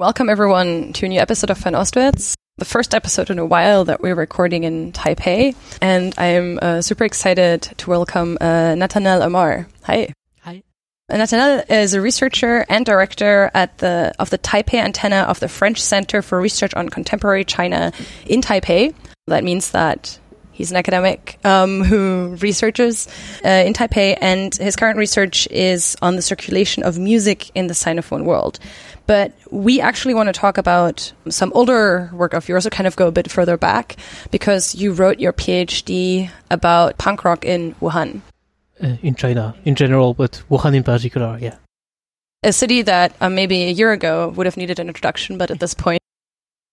Welcome everyone to a new episode of Fan Ostwärts, the first episode in a while that we're recording in Taipei, and I'm uh, super excited to welcome uh, Nathanael Amar. Hi. Hi. Nathanael is a researcher and director at the of the Taipei antenna of the French Center for Research on Contemporary China in Taipei. That means that He's an academic um, who researches uh, in Taipei, and his current research is on the circulation of music in the Sinophone world. But we actually want to talk about some older work of yours, or kind of go a bit further back, because you wrote your PhD about punk rock in Wuhan. Uh, in China in general, but Wuhan in particular, yeah. A city that uh, maybe a year ago would have needed an introduction, but at this point,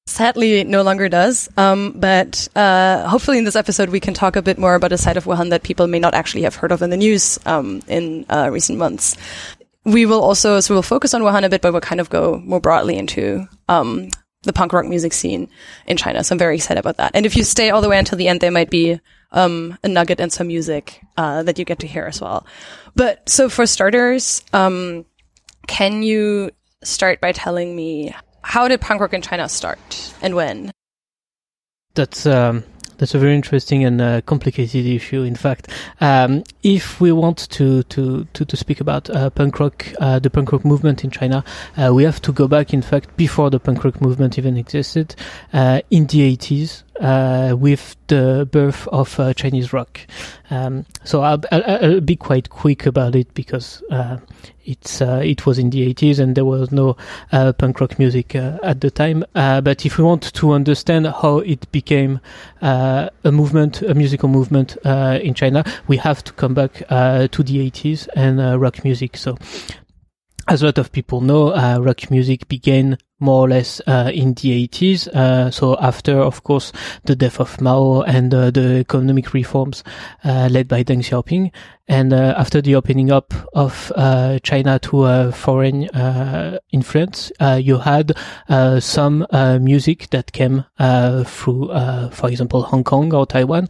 sadly no longer does. Um, but uh, hopefully, in this episode, we can talk a bit more about a side of Wuhan that people may not actually have heard of in the news um, in uh, recent months. We will also so we'll focus on Wuhan a bit, but we'll kind of go more broadly into um, the punk rock music scene in China. So I'm very excited about that. And if you stay all the way until the end, there might be um, a nugget and some music uh, that you get to hear as well. But so for starters, um, can you start by telling me how did punk rock in China start and when? That's um, that's a very interesting and uh, complicated issue. In fact, um, if we want to to to, to speak about uh, punk rock, uh, the punk rock movement in China, uh, we have to go back. In fact, before the punk rock movement even existed, uh, in the eighties, uh, with the birth of uh, Chinese rock. Um, so I'll, I'll, I'll, be quite quick about it because uh, it's uh, it was in the 80s and there was no uh, punk rock music uh, at the time. but if we want to understand how it became a movement, a musical movement in China, we have to come back to the 80s and rock music. So as a lot of people know, uh, rock music began more or less uh, in the 80s. Uh, so after, of course, the death of Mao and uh, the economic reforms uh, led by Deng Xiaoping, and uh, after the opening up of China to foreign influence, you had some music that came through, for example, Hong Kong or Taiwan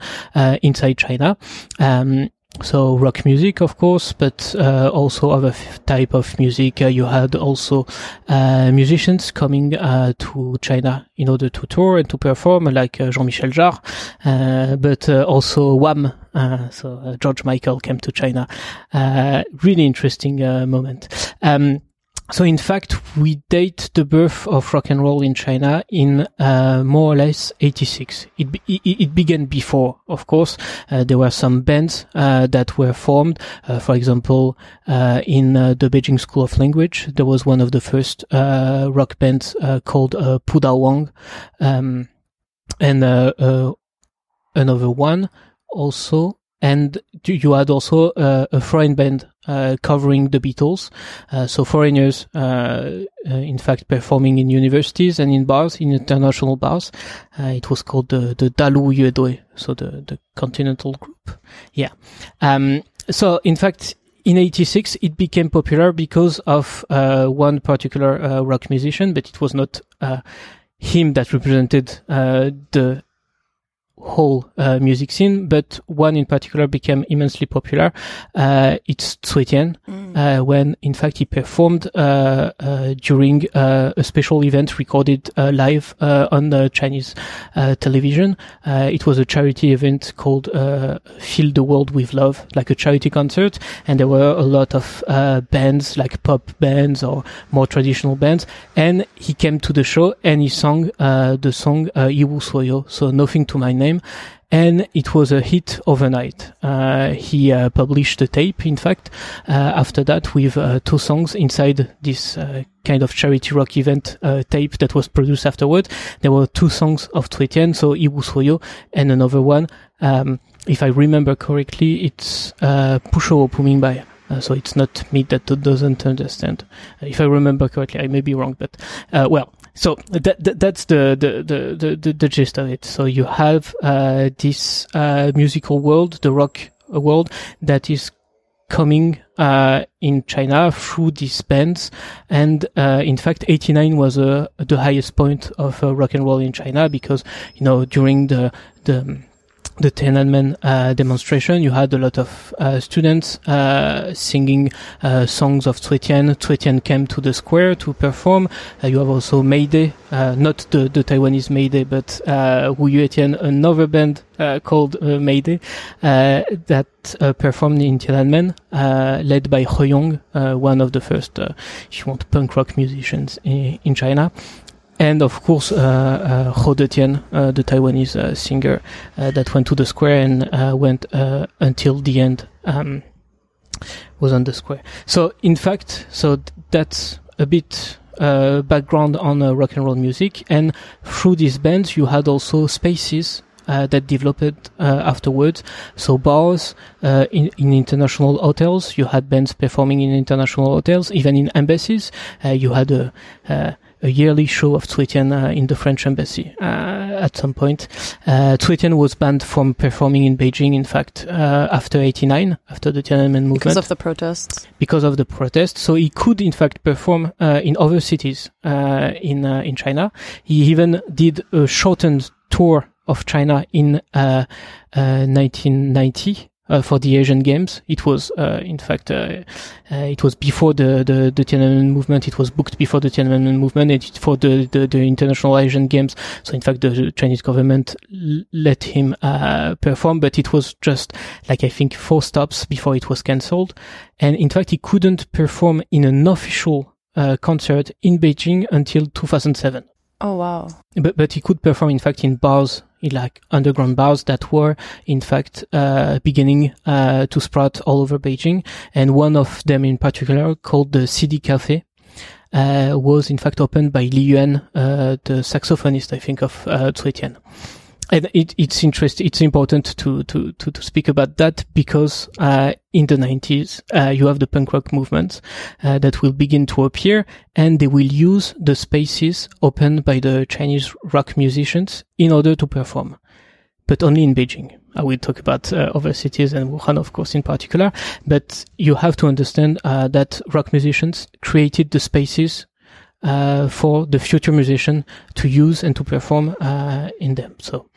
inside China. Um, so rock music, of course, but uh, also other f- type of music. Uh, you had also uh, musicians coming uh, to China in order to tour and to perform, like uh, Jean-Michel Jarre, uh, but also Wham. so George Michael came to China. really interesting moment. Um, so in fact, we date the birth of rock and roll in China in uh, more or less 86. It, it, it began before, of course. Uh, there were some bands uh, that were formed. Uh, for example, uh, in uh, the Beijing School of Language, there was one of the first rock bands called uh, Pudao Wang, um, and another one also and you had also uh, a foreign band uh, covering the Beatles. Uh, so foreigners, uh, uh, in fact, performing in universities and in bars, in international bars. Uh, it was called the the Dalu Yuedui, so the the Continental Group. Yeah. Um, so in fact. In '86, it became popular because of one particular rock musician, but it was not him that represented the whole uh, music scene, but one in particular became immensely popular. Uh, it's Cui Jian, mm. uh, when in fact he performed uh, uh, during uh, a special event recorded live on the Chinese television. it was a charity event called "Fill the World with Love," like a charity concert, and there were a lot of bands, like pop bands or more traditional bands. And he came to the show and he sang the song "Yiwu Suoyou," so nothing to my name name and it was a hit overnight. Uh, he uh, published a tape, in fact, uh, after that with uh, two songs inside this uh, kind of charity rock event uh, tape that was produced afterward. There were two songs of Jian, so Yiwu Suoyou, and another one. Um, if I remember correctly, it's uh, Pusho Pumingbai. Uh, so it's not me that doesn't understand. if I remember correctly, I may be wrong, but well, so that, that, that's the, the, the, the, the gist of it. So you have uh, this uh, musical world, the rock world, that is coming uh, in China through these bands, and uh, in fact, '89 was uh, the highest point of uh, rock and roll in China because you know during the the the Tiananmen uh, demonstration, you had a lot of uh, students uh, singing uh, songs of Cui Jian. Cuetian came to the square to perform. Uh, you have also May Day, uh, not the, the Taiwanese May Day, but uh, Wu Yuetian, another band called May Day that performed in Tiananmen, led by He Yong, one of the first, if you want, punk rock musicians in, in China and of course uh, uh, Hou Dejian, uh, the Taiwanese uh, singer uh, that went to the square and uh, went until the end. Um, was on the square. So in fact, so th- that's a bit background on rock and roll music, and through these bands, you had also spaces uh, that developed uh, afterwards. So bars uh, in, in international hotels, you had bands performing in international hotels, even in embassies. you had a a yearly show of Cui uh, in the French embassy uh, at some point. Uh, was banned from performing in Beijing, in fact, uh, after 89, after the Tiananmen movement. Because of the protests? Because of the protests. So he could, in fact, perform uh, in other cities uh, in, in China. He even did a shortened tour of China in 1990 uh, for the Asian Games. It was, uh, in fact, uh, uh, it was before the, the, the Tiananmen movement. It was booked before the Tiananmen movement and for the, the, the, International Asian Games. So, in fact, the Chinese government l- let him uh, perform, but it was just like, I think, four stops before it was cancelled. And in fact, he couldn't perform in an official uh, concert in Beijing until 2007. Oh wow! But but he could perform in fact in bars, in like underground bars that were in fact uh, beginning uh, to sprout all over Beijing, and one of them in particular, called the CD Cafe, uh, was in fact opened by Liu Yuan, uh, the saxophonist, I think, of uh, Cui Jian and it, it's interesting. It's important to, to, to, to, speak about that because, uh, in the 90s, uh, you have the punk rock movement, uh, that will begin to appear and they will use the spaces opened by the Chinese rock musicians in order to perform, but only in Beijing. I will talk about uh, other cities and Wuhan, of course, in particular, but you have to understand, uh, that rock musicians created the spaces uh, for the future musician to use and to perform uh, in them. So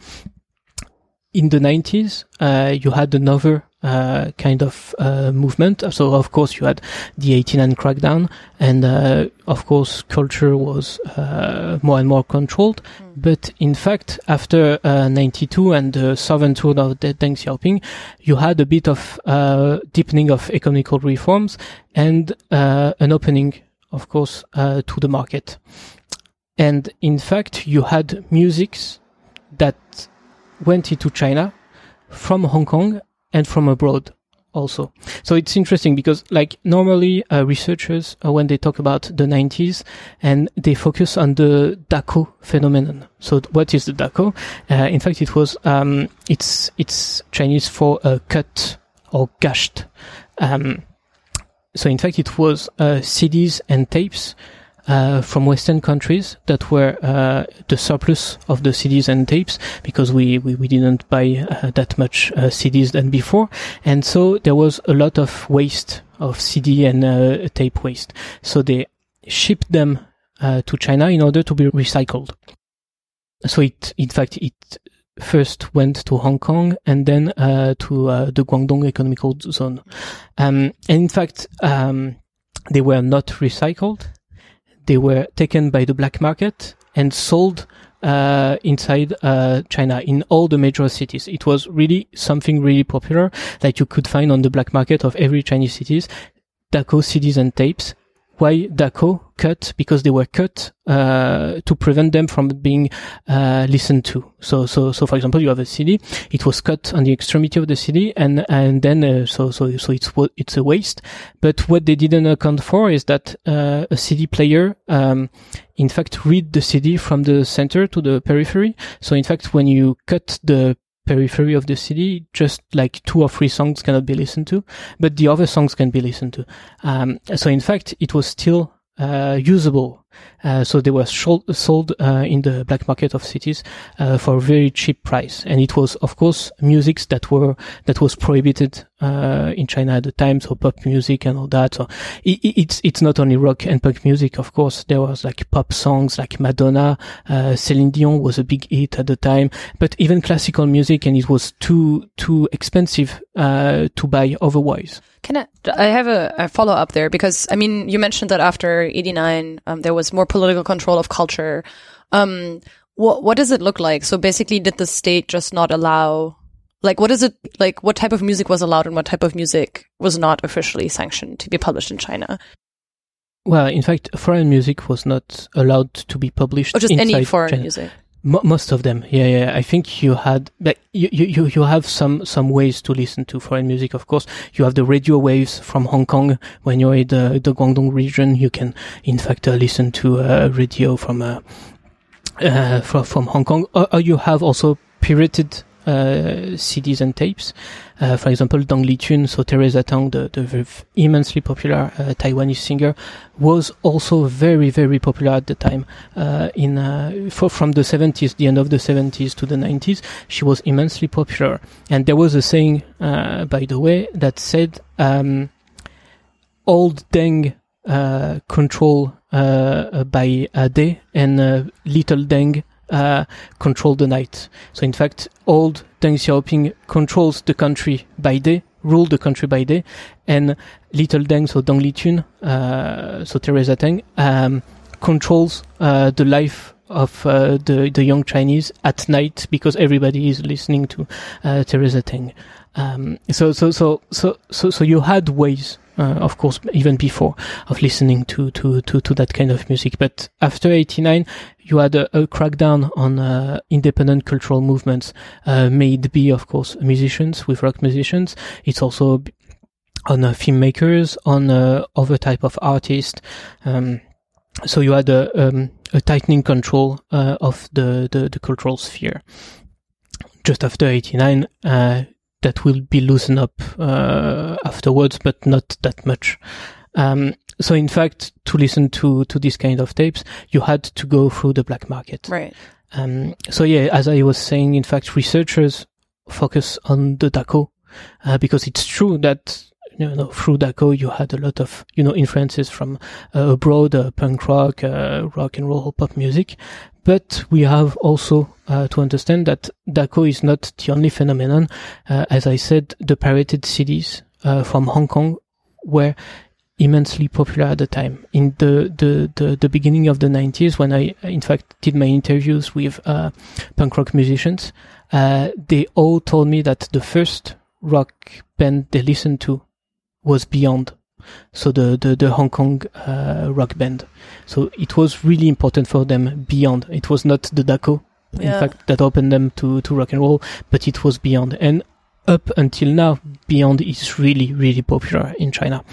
in the 90s, uh, you had another uh, kind of uh, movement. So of course you had the 89 crackdown, and uh, of course culture was more and more controlled. Mm. But in fact, after 92 and the southern tour of Deng Xiaoping, you had a bit of deepening of economical reforms and an opening of course, uh, to the market. And in fact, you had musics that went into China from Hong Kong and from abroad also. So it's interesting because like normally uh, researchers, uh, when they talk about the 90s and they focus on the Dakou phenomenon. So what is the Dakou? Uh, in fact, it was, um, it's, it's Chinese for a cut or gashed. Um, so in fact, it was uh, CDs and tapes uh, from Western countries that were uh, the surplus of the CDs and tapes because we, we, we didn't buy uh, that much uh, CDs than before. And so there was a lot of waste of CD and uh, tape waste. So they shipped them to China in order to be recycled. So it, in fact, it first went to Hong Kong and then uh, to uh, the Guangdong Economical Zone. Um, and in fact, um, they were not recycled. They were taken by the black market and sold uh, inside uh, China in all the major cities. It was really something really popular that you could find on the black market of every Chinese cities. Dakou CDs and tapes why Dakou cut because they were cut uh, to prevent them from being uh, listened to. So, so, so for example, you have a CD, it was cut on the extremity of the CD, and and then uh, so so so it's it's a waste. But what they didn't account for is that uh, a CD player. Um, in fact, read the CD from the center to the periphery. So, in fact, when you cut the periphery of the CD, just like two or three songs cannot be listened to, but the other songs can be listened to. Um, so in fact, it was still Uh, usable Uh, so they were sold, sold uh, in the black market of cities uh, for a very cheap price, and it was, of course, musics that were that was prohibited uh, in China at the time, so pop music and all that. So it, it's it's not only rock and punk music, of course. There was like pop songs like Madonna, uh, Celine Dion was a big hit at the time, but even classical music, and it was too too expensive to buy otherwise. Can I? I have a, a follow up there because I mean you mentioned that after '89 um, there was more political control of culture. Um, what what does it look like? So basically, did the state just not allow? Like, what is it like? What type of music was allowed and what type of music was not officially sanctioned to be published in China? Well, in fact, foreign music was not allowed to be published. Or just any foreign China. music. Mo most of them, yeah, yeah. I think you had, like, you, you, you have some, some ways to listen to foreign music, of course. You have the radio waves from Hong Kong. When you're in the, the Guangdong region, you can, in fact, uh, listen to uh, radio from, uh, uh, from, from Hong Kong. Or, or you have also pirated uh, CDs and tapes. Uh, for example, Deng Lijun, so Teresa Teng, the, the immensely popular uh, Taiwanese singer, was also very, very popular at the time. Uh, in uh, for, from the 70s, the end of the 70s to the 90s, she was immensely popular. And there was a saying, by the way, that said, um, "Old Deng control by day and little Deng uh, control the night. So in fact, old Deng Xiaoping controls the country by day, rule the country by day, and little Deng, so Deng Lijun, uh, so Teresa Teng, um, controls uh, the life of uh, the the young Chinese at night because everybody is listening to uh, Teresa Teng. Um, so so so so so so you had ways of course, even before of listening to, to, to, to that kind of music. But after 89, you had a, a crackdown on uh, independent cultural movements, uh, made be, of course, musicians with rock musicians. It's also on uh, filmmakers, on uh, other type of artists. Um, so you had a, um, a tightening control uh, of the, the, the cultural sphere. Just after 89, uh, that will be loosened up uh, afterwards, but not that much. Um, so in fact, to listen to to this kind of tapes, you had to go through the black market. Right. Um, so yeah, as I was saying, in fact, researchers focus on the Dakou uh, because it's true that you know through Dakou you had a lot of you know influences from uh, abroad, uh, punk rock, uh, rock and roll, pop music, but we have also uh, to understand that Dakou is not the only phenomenon. Uh, as I said, the pirated CDs uh, from Hong Kong were immensely popular at the time. In the, the, the, the, beginning of the 90s, when I, in fact, did my interviews with uh, punk rock musicians, uh, they all told me that the first rock band they listened to was Beyond so the the, the Hong Kong uh, rock band. So it was really important for them beyond. It was not the Dakou, in yeah. fact, that opened them to to rock and roll, but it was beyond. And up until now, Beyond is really really popular in China.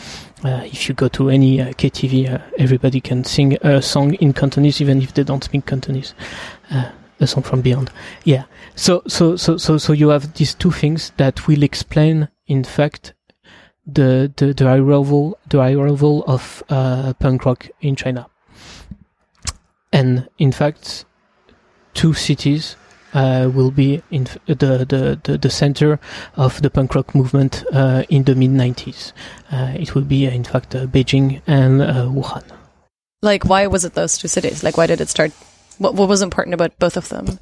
Uh, if you go to any uh, KTV, uh, everybody can sing a song in Cantonese, even if they don't speak Cantonese. Uh, a song from Beyond, yeah. So so so so so you have these two things that will explain, in fact, the the, the arrival the arrival of uh, punk rock in China. And in fact, two cities uh, will be in the, the, the, the, center of the punk rock movement uh, in the mid 90s. Uh, it will be, in fact, uh, Beijing and uh, Wuhan. Like, why was it those two cities? Like, why did it start? What, what was important about both of them?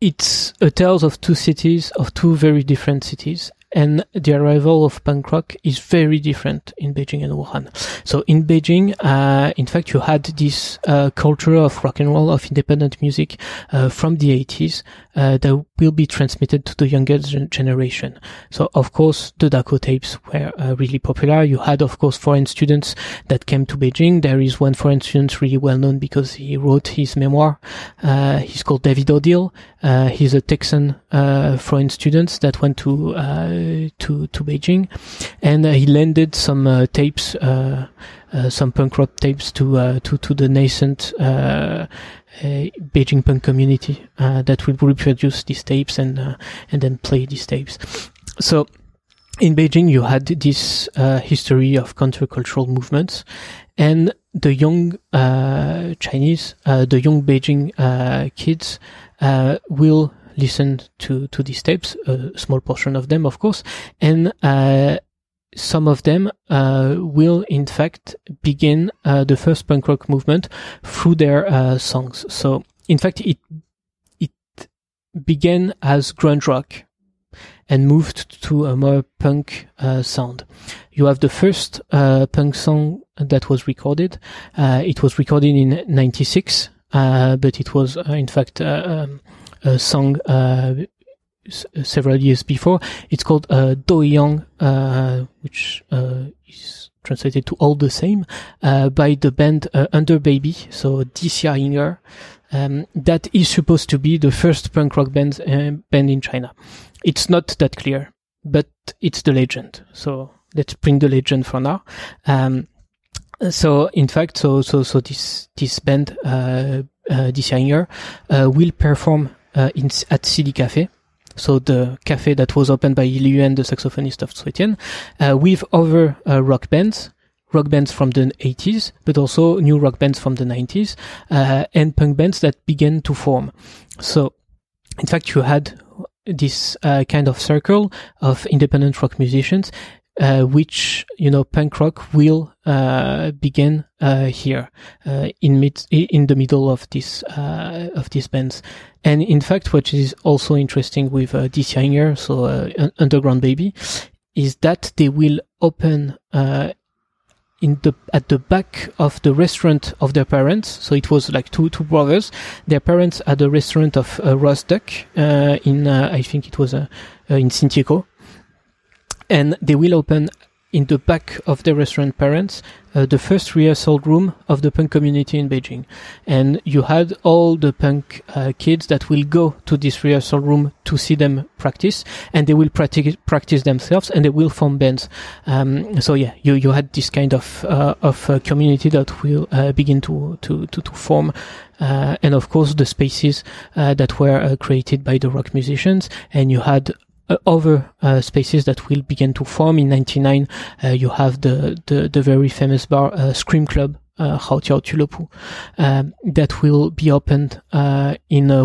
It's a tales of two cities, of two very different cities, and the arrival of punk rock is very different in Beijing and Wuhan. So in Beijing, uh, in fact, you had this uh, culture of rock and roll, of independent music uh, from the 80s uh, that will be transmitted to the younger generation. So of course, the Dakou tapes were uh, really popular. You had, of course, foreign students that came to Beijing. There is one foreign student really well known because he wrote his memoir. Uh, he's called David O'Dell. he's a Texan foreign student that went to to to Beijing, and uh, he lended some uh, tapes, uh, some punk rock tapes to to to the nascent Beijing punk community that will reproduce these tapes and and then play these tapes. So in Beijing, you had this uh, history of countercultural movements, and the young uh, Chinese, uh, the young Beijing kids will listen to to these tapes, a small portion of them, of course, and uh, some of them uh, will in fact begin the first punk rock movement through their songs. So, in fact, it it began as grunge rock and moved to a more punk uh, sound. You have the first uh, punk song that was recorded. Uh, it was recorded in '96, uh, but it was uh, in fact uh, um, a song s- several years before. It's called uh, Doiyang, which is translated to all the same, by the band Underbaby, so Dixia Yinger. Um, that is supposed to be the first punk rock band band in China. It's not that clear, but it's the legend. So let's bring the legend for now. Um, so in fact, so so so this this band, uh, uh, this year, uh, will perform uh, in at CD Cafe. So the cafe that was opened by Liu Yuan, the saxophonist of Cui Jian, uh, with other uh, rock bands, rock bands from the 80s, but also new rock bands from the 90s, uh, and punk bands that began to form. So, in fact, you had this uh, kind of circle of independent rock musicians, uh, which you know punk rock will uh, begin uh, here uh, in mid in the middle of this uh, of these bands. And in fact, what is also interesting with uh, this Younger, so Underground Baby, is that they will open in the at the back of the restaurant of their parents. So it was like two two brothers. Their parents had a restaurant of uh, roast duck uh, in uh, I think it was uh, uh, in Xinjiekou, and they will open in the back of the restaurant parents uh, the first rehearsal room of the punk community in Beijing. And you had all the punk uh, kids that will go to this rehearsal room to see them practice and they will practice, practice themselves and they will form bands. Um, so yeah, you, you had this kind of, uh, of uh, community that will uh, begin to, to, to, to form. Uh, and of course the spaces that were created by the rock musicians and you had other uh, spaces that will begin to form. In 99 uh, you have the, the, the very famous bar uh, scream club uh, Tulopu, um, that will be opened uh, in uh,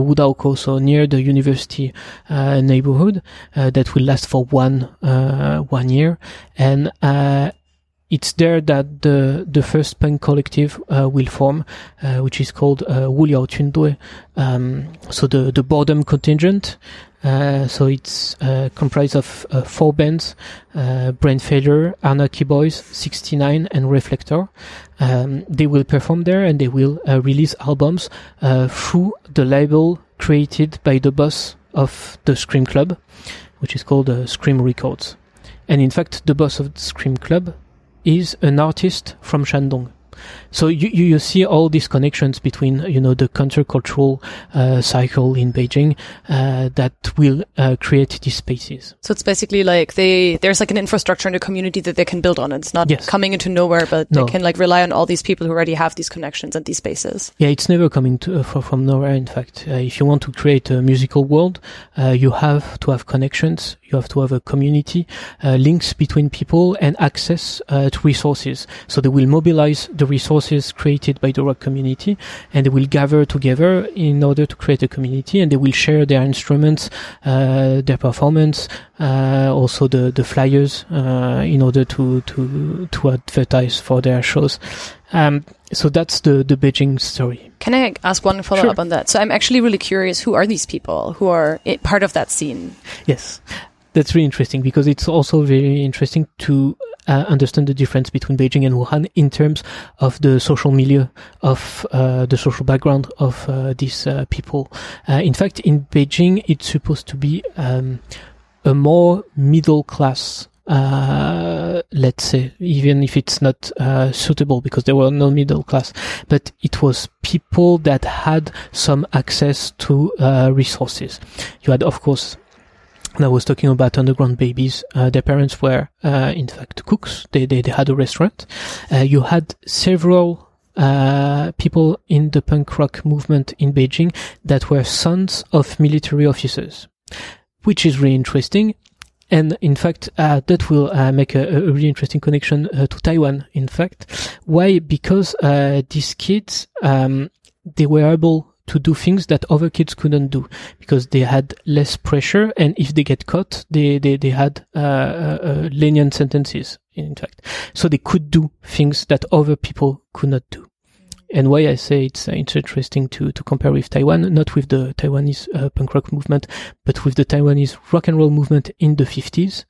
so near the university uh, neighborhood, uh, that will last for one uh, one year, and it's there that the the first punk collective will form, which is called uh, Wuliao Jundui. Um, so the the boredom contingent, uh, so it's uh, comprised of uh, four bands: uh, Brain Failure, Anarchy Boys, 69, and Reflector. Um, they will perform there and they will uh, release albums uh, through the label created by the boss of the Scream Club, which is called Scream Records. And in fact, the boss of the Scream Club is an artist from Shandong. So you, you, you see all these connections between you know the countercultural uh, cycle in Beijing uh, that will uh, create these spaces. So it's basically like they there's like an infrastructure in the community that they can build on. It's not yes. coming into nowhere, but no. they can like rely on all these people who already have these connections and these spaces. Yeah, it's never coming to, uh, from nowhere. In fact, uh, if you want to create a musical world, uh, you have to have connections. You have to have a community, links between people, and access to resources. So they will mobilize the resources created by the rock community and they will gather together in order to create a community and they will share their instruments, uh, their performance, uh, also the, the flyers, uh, in order to, to, to advertise for their shows. Um, so that's the, the Beijing story. Can I ask one follow sure. up on that? So I'm actually really curious who are these people who are part of that scene? Yes that's really interesting because it's also very interesting to uh, understand the difference between Beijing and Wuhan in terms of the social milieu, of uh, the social background of uh, these uh, people. Uh, in fact, in Beijing, it's supposed to be um, a more middle class uh, let's say, even if it's not uh, suitable because there were no middle class, but it was people that had some access to uh, resources. You had, of course, I was talking about underground babies. Uh, their parents were, uh, in fact, cooks. They, they, they had a restaurant. Uh, you had several uh, people in the punk rock movement in Beijing that were sons of military officers, which is really interesting. and in fact, uh, that will uh, make a, a, really interesting connection to Taiwan. In fact, why? Because these kids, um, they were able to do things that other kids couldn't do because they had less pressure, and if they get caught, they they they had uh, uh, lenient sentences. In fact, so they could do things that other people could not do and why I say it's uh, it's interesting to to compare with Taiwan, not with the Taiwanese uh, punk rock movement, but with the Taiwanese rock and roll movement in the 50s,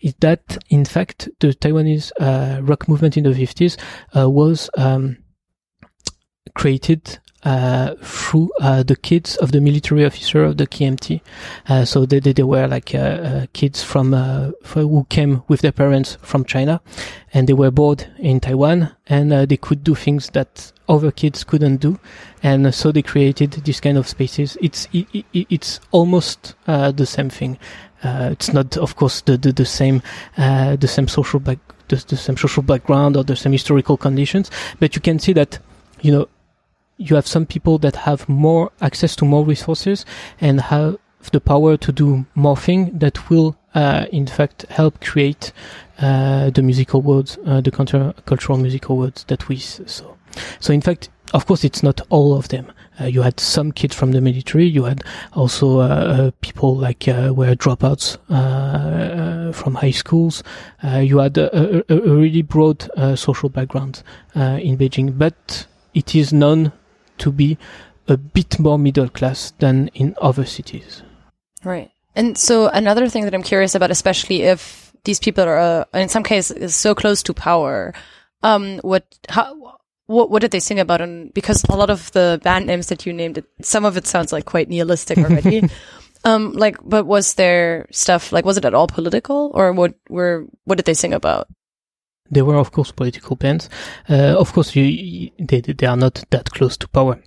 is that in fact the Taiwanese uh, rock movement in the 50s uh, was um, created uh, through uh, the kids of the military officer of the KMT. Uh, so they, they, they, were like uh, uh, kids from uh, who came with their parents from China, and they were bored in Taiwan, and they could do things that other kids couldn't do, and so they created this kind of spaces. It's it, it, it's almost the same thing. it's not, of course, the the, the same the same social back the, the same social background or the same historical conditions, but you can see that you know you have some people that have more access to more resources and have the power to do more things that will, uh, in fact, help create uh, the musical worlds, uh, the countercultural musical worlds that we saw. So, in fact, of course, it's not all of them. Uh, you had some kids from the military. You had also uh, uh, people like were dropouts from high schools. you had a, a, a really broad social background in Beijing, but it is known to be a bit more middle class than in other cities. Right. And so another thing that I'm curious about, especially if these people are, uh, in some cases, so close to power, um, what, how, what, what did they sing about? And because a lot of the band names that you named, it, some of it sounds like quite nihilistic already. um, like, but was there stuff like, was it at all political, or what were what did they sing about? There were, of course, political bands. Uh, of course, you, they, they are not that close to power.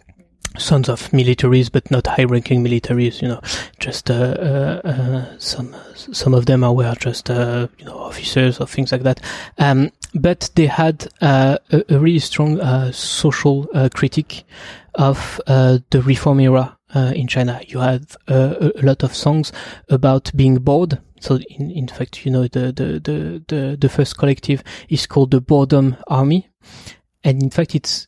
Sons of militaries, but not high-ranking militaries. You know, just uh, uh, uh some some of them are just uh, you know officers or things like that. Um, but they had uh, a, a, really strong social critique of the reform era in China. You had a lot of songs about being bored so in, in fact, you know, the, the, the, the, the first collective is called the Boredom Army. And in fact, it's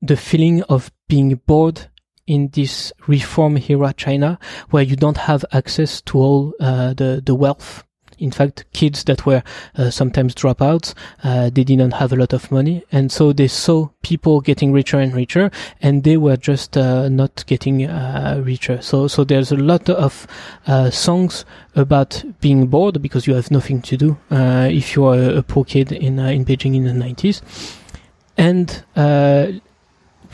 the feeling of being bored in this reform era China, where you don't have access to all uh, the the wealth in fact, kids that were uh, sometimes dropouts, uh, they didn't have a lot of money, and so they saw people getting richer and richer, and they were just uh, not getting uh, richer. So, so there's a lot of uh, songs about being bored because you have nothing to do uh, if you are a, a poor kid in in Beijing in the 90s, and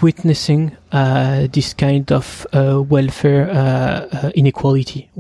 witnessing this kind of welfare inequality.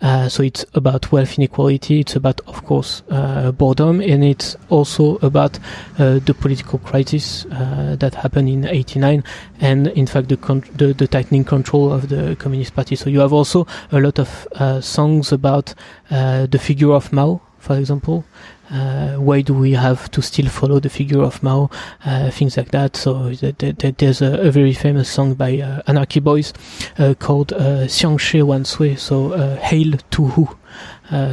Uh, so it's about wealth inequality. It's about, of course, uh, boredom, and it's also about uh, the political crisis uh, that happened in '89, and in fact the, con- the, the tightening control of the Communist Party. So you have also a lot of uh, songs about uh, the figure of Mao, for example, uh, why do we have to still follow the figure of Mao, uh, things like that. So th- th- there's a, a, very famous song by uh, Anarchy Boys uh, called uh, Xiang Shi Wan Sui, so uh, hail to who.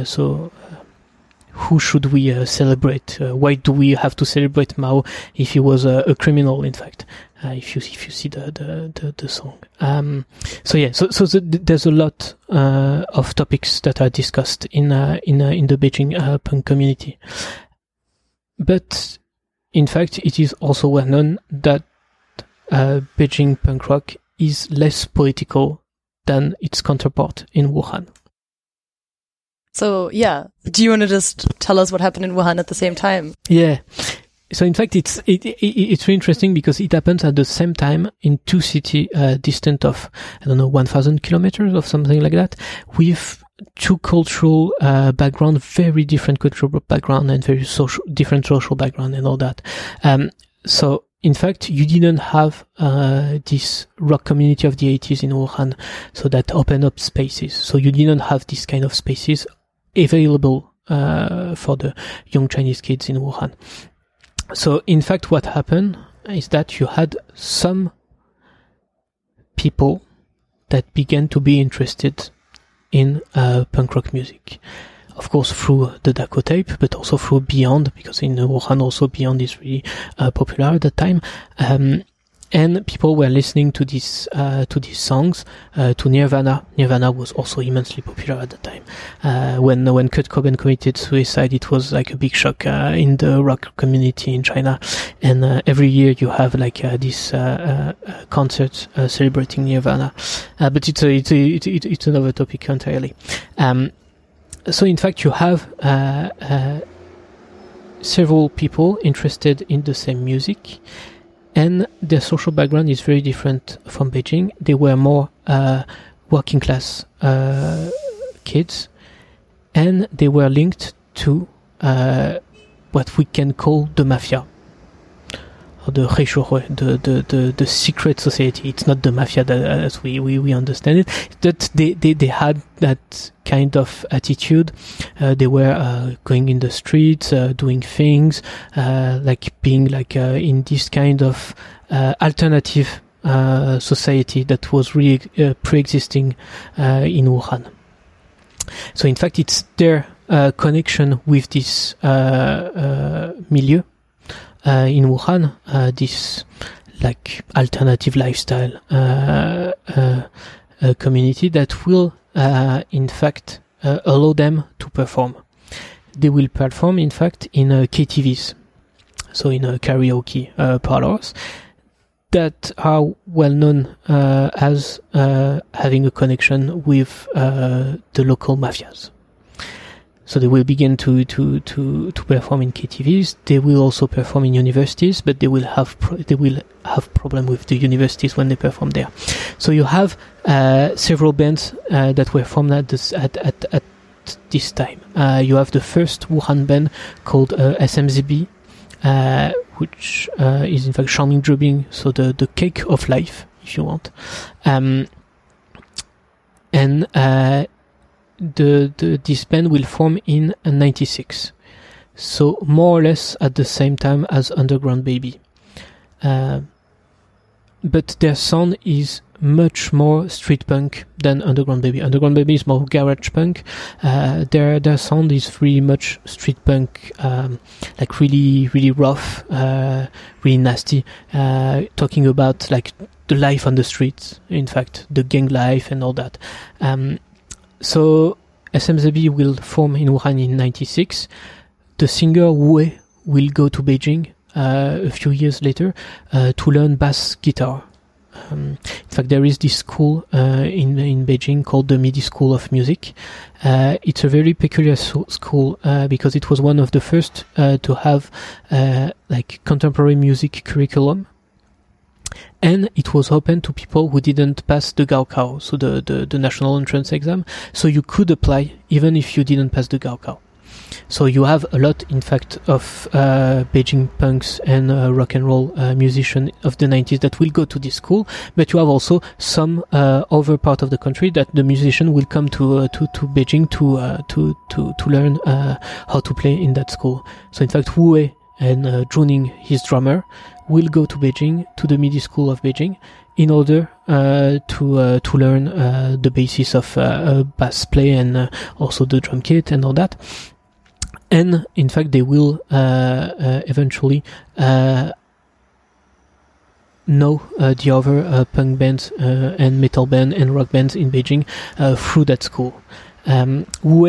so who should we uh, celebrate? Uh, why do we have to celebrate Mao if he was a, a criminal? In fact, uh, if you if you see the the the, the song. Um, so yeah, so so the, there's a lot uh, of topics that are discussed in uh, in uh, in the Beijing punk community, but in fact, it is also well known that Beijing punk rock is less political than its counterpart in Wuhan. So yeah, do you want to just tell us what happened in Wuhan at the same time? Yeah. So in fact, it's it, it, it's really interesting because it happens at the same time in two cities uh, distant of I don't know one thousand kilometers or something like that, with two cultural uh, background, very different cultural background and very social, different social background and all that. Um, so in fact, you didn't have uh, this rock community of the 80s in Wuhan, so that opened up spaces. So you didn't have this kind of spaces available uh, for the young Chinese kids in Wuhan. So, in fact, what happened is that you had some people that began to be interested in uh, punk rock music. of course through the Dakou tape, but also through Beyond, because in Wuhan also Beyond is really uh, popular at that time. Um, and people were listening to these uh, to these songs uh, to Nirvana. Nirvana was also immensely popular at the time. Uh, when when Kurt Cobain committed suicide, it was like a big shock uh, in the rock community in China. And uh, every year you have like uh, this concert celebrating Nirvana. but it's a, it's a, it's, it's another topic entirely. Um, so in fact, you have several people interested in the same music and their social background is very different from Beijing. They were more uh, working class uh, kids, and they were linked to uh, what we can call the mafia the the, the, the, the secret society. It's not the mafia that, as we, we, we understand it. That they, they, they had that kind of attitude. Uh, they were uh, going in the streets, uh, doing things, uh, like being like uh, in this kind of uh, alternative society that was really pre-existing in Wuhan. So in fact, it's their connection with this milieu in Wuhan, uh, this like alternative lifestyle uh, community that will, in fact, allow them to perform. They will perform, in fact, in KTVs, so in karaoke parlors that are well known uh, as uh, having a connection with uh, the local mafias. So they will begin to, to, to, to perform in KTVs. They will also perform in universities, but they will have pro- they will have problem with the universities when they perform there. So you have uh, several bands uh, that were formed at this at, at, at this time. Uh, you have the first Wuhan band called uh, SMZB, uh, which uh, is in fact Shengming Zhibing, so the the cake of life, if you want. Um, and the, the this band will form in 96 so more or less at the same time as underground baby. Uh, but their sound is much more street punk than underground baby. Underground baby is more garage punk. Uh, their their sound is really much street punk um, like really really rough uh, really nasty. Uh, talking about like the life on the streets in fact the gang life and all that. Um, so SMZB will form in Wuhan in 96. The singer Wu will go to Beijing uh, a few years later uh, to learn bass guitar. Um, in fact, there is this school uh, in in Beijing called the MIDI School of Music. Uh, it's a very peculiar so- school uh, because it was one of the first uh, to have like contemporary music curriculum and it was open to people who didn't pass the Gaokao, so the, the, the national entrance exam. So you could apply even if you didn't pass the Gaokao. So you have a lot, in fact, of uh, Beijing punks and uh, rock and roll uh, musicians of the 90s that will go to this school, but you have also some uh, other part of the country that the musician will come to uh, to, to Beijing to uh, to to to learn how to play in that school. So in fact, Wu and uh, his drummer, will go to Beijing, to the MIDI school of Beijing, in order uh, to uh, to learn uh, the basis of uh, uh, bass play and also the drum kit and all that. And in fact, they will eventually know the other punk bands and metal band and rock bands in Beijing through that school. Um, Wu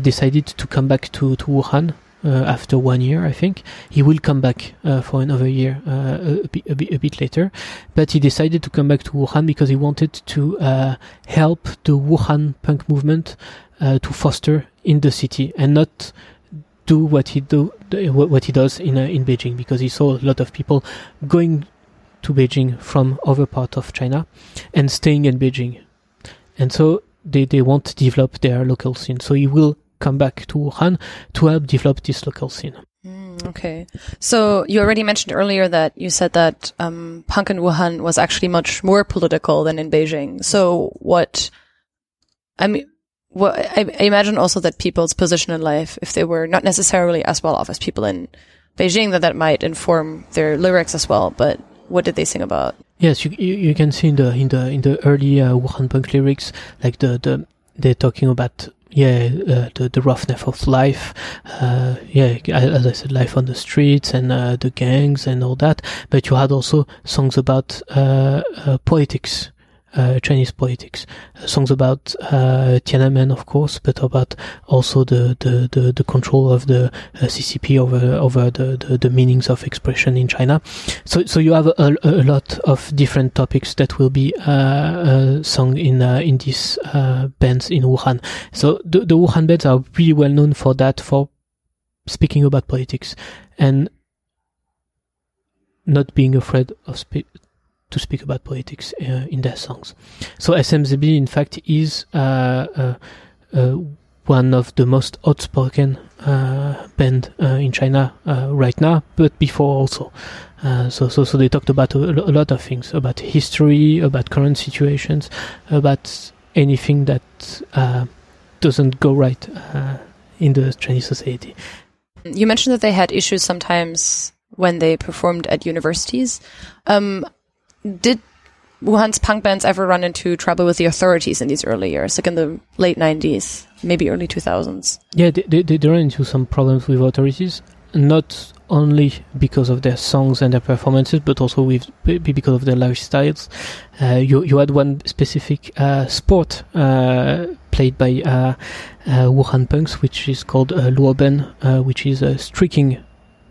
decided to come back to, to Wuhan uh, after one year, I think. He will come back uh, for another year uh, a, bit, a, bit, a bit later. But he decided to come back to Wuhan because he wanted to help the Wuhan punk movement to foster in the city and not do what he do what he does in uh, in Beijing because he saw a lot of people going to Beijing from other part of China and staying in Beijing, and so they they want to develop their local scene. So he will come back to Wuhan to help develop this local scene. Mm, okay. So you already mentioned earlier that you said that um, punk in Wuhan was actually much more political than in Beijing. So what, I mean, well, I, I imagine also that people's position in life, if they were not necessarily as well off as people in Beijing, that that might inform their lyrics as well. But what did they sing about? Yes, you you, you can see in the in the in the early uh, Wuhan punk lyrics, like the the they're talking about yeah, uh, the the roughness of life, uh, yeah, as I said, life on the streets and uh, the gangs and all that. But you had also songs about uh, uh, politics, Chinese politics, songs about uh, Tiananmen, of course, but about also the the, the, the control of the uh, CCP over over the, the, the meanings of expression in China. So so you have a, a lot of different topics that will be uh, uh, sung in uh, in these bands in Wuhan. So the, the Wuhan bands are really well known for that, for speaking about politics and not being afraid of spe- to speak about politics uh, in their songs. So SMZB, in fact, is uh, uh, uh, one of the most outspoken uh, band uh, in China right now, but before also. so, so, so they talked about a, a, lot of things about history, about current situations, about anything that doesn't go right in the Chinese society. You mentioned that they had issues sometimes when they performed at universities. Um, did Wuhan's punk bands ever run into trouble with the authorities in these early years, like in the late 90s, maybe early 2000s? Yeah, they, they, they ran into some problems with authorities, not only because of their songs and their performances, but also with because of their lifestyles. Uh, you you had one specific uh, sport uh, played by uh, uh, Wuhan punks, which is called uh, luoben, uh, which is streaking.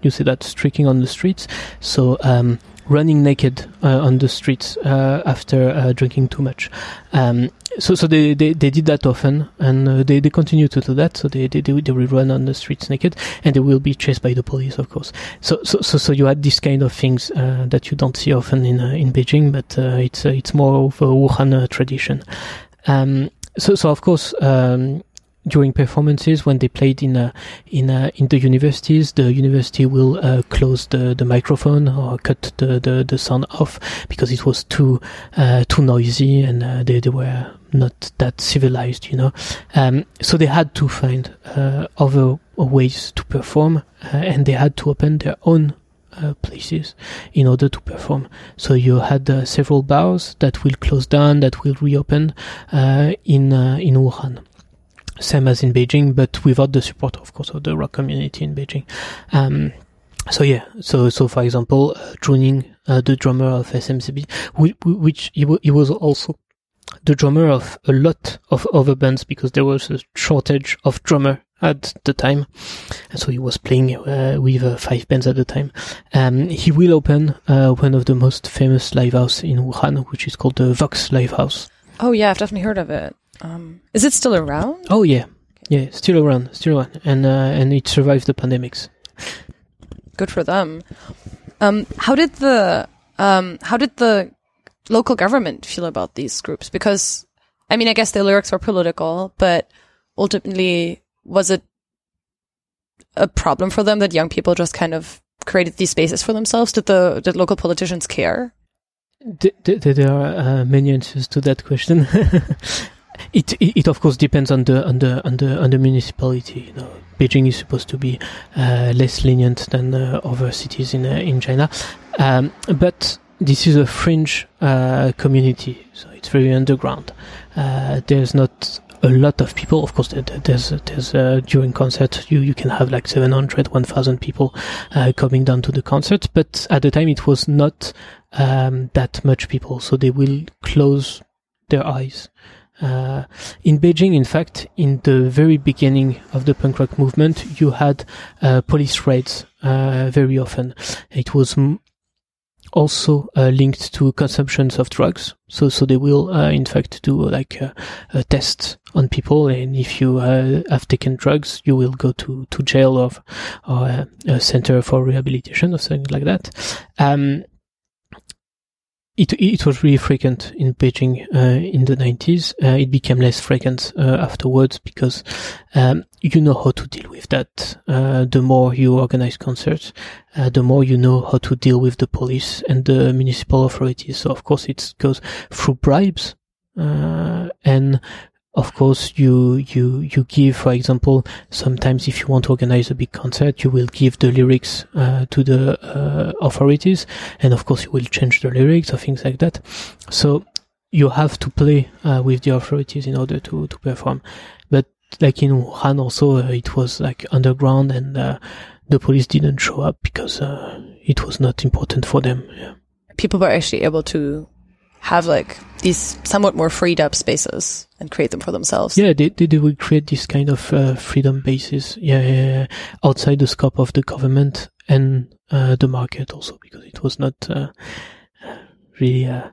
You see that streaking on the streets. So um, running naked uh, on the streets uh, after uh, drinking too much. Um, so so they, they, they did that often, and uh, they, they continue to do that. So they, they they will run on the streets naked, and they will be chased by the police, of course. So so so, so you had these kind of things uh, that you don't see often in uh, in Beijing, but it's it's more of a Wuhan tradition. Um, so so of course. Um, during performances when they played in uh, in uh, in the universities the university will uh, close the, the microphone or cut the, the, the sound off because it was too uh, too noisy and uh, they, they were not that civilized you know um, so they had to find uh, other ways to perform and they had to open their own uh, places in order to perform. So you had uh, several bars that will close down, that will reopen uh, in in Wuhan same as in Beijing, but without the support, of course, of the rock community in Beijing. Um, so yeah, so so for example, uh, Zhu uh, the drummer of SMZB, which, which he, he was also the drummer of a lot of other bands because there was a shortage of drummer at the time, and so he was playing uh, with uh, five bands at the time. Um, he will open uh, one of the most famous live house in Wuhan, which is called the Vox Live House. Oh yeah, I've definitely heard of it. Um, is it still around? Oh yeah, yeah, still around, still around, and uh, and it survived the pandemics. Good for them. Um, how did the um, how did the local government feel about these groups? Because I mean, I guess the lyrics were political, but ultimately, was it a problem for them that young people just kind of created these spaces for themselves? Did the did local politicians care? There are uh, many answers to that question. It, it, it of course depends on the on the on the on the municipality. You know, Beijing is supposed to be uh, less lenient than uh, other cities in uh, in China, um, but this is a fringe uh, community, so it's very underground. Uh, there's not a lot of people. Of course, there's there's uh, during concert you you can have like 700, 1,000 people coming down to the concert, but at the time it was not um, that much people, so they will close their eyes uh, in Beijing, in fact, in the very beginning of the punk rock movement, you had uh, police raids uh, very often. It was m- also uh, linked to consumptions of drugs. So, so they will, uh, in fact, do like a, a, test on people, and if you have taken drugs, you will go to to jail or or a, a center for rehabilitation or something like that. Um, it it was really frequent in Beijing uh, in the 90s. Uh, it became less frequent uh, afterwards because um, you know how to deal with that. Uh, the more you organize concerts, uh, the more you know how to deal with the police and the municipal authorities. So of course it goes through bribes uh, and of course you you you give for example sometimes if you want to organize a big concert you will give the lyrics uh, to the uh, authorities and of course you will change the lyrics or things like that so you have to play uh, with the authorities in order to to perform but like in Wuhan also, uh, it was like underground and uh, the police didn't show up because uh, it was not important for them. Yeah. People were actually able to have like these somewhat more freed up spaces and create them for themselves. Yeah, they, they, they will create this kind of uh, freedom bases. Yeah, yeah, yeah, outside the scope of the government and uh, the market also because it was not uh, really uh,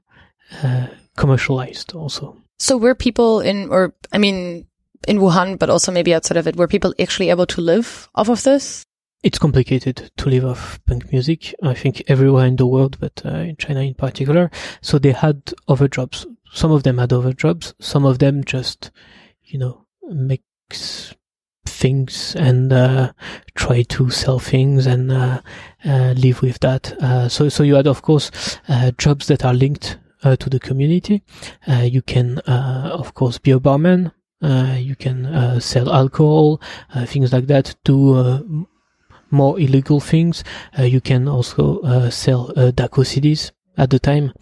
uh, commercialized also. So were people in, or I mean, in Wuhan, but also maybe outside of it, were people actually able to live off of this? It's complicated to live off punk music. I think everywhere in the world, but uh, in China in particular. So they had other jobs. Some of them had other jobs. Some of them just, you know, makes things and uh, try to sell things and uh, uh, live with that. Uh, so, so you had, of course, uh, jobs that are linked to the community. you can, of course, be a barman. you can sell alcohol, things like that. Do more illegal things. Uh, you can also uh, sell uh, Dakou CDs at the time.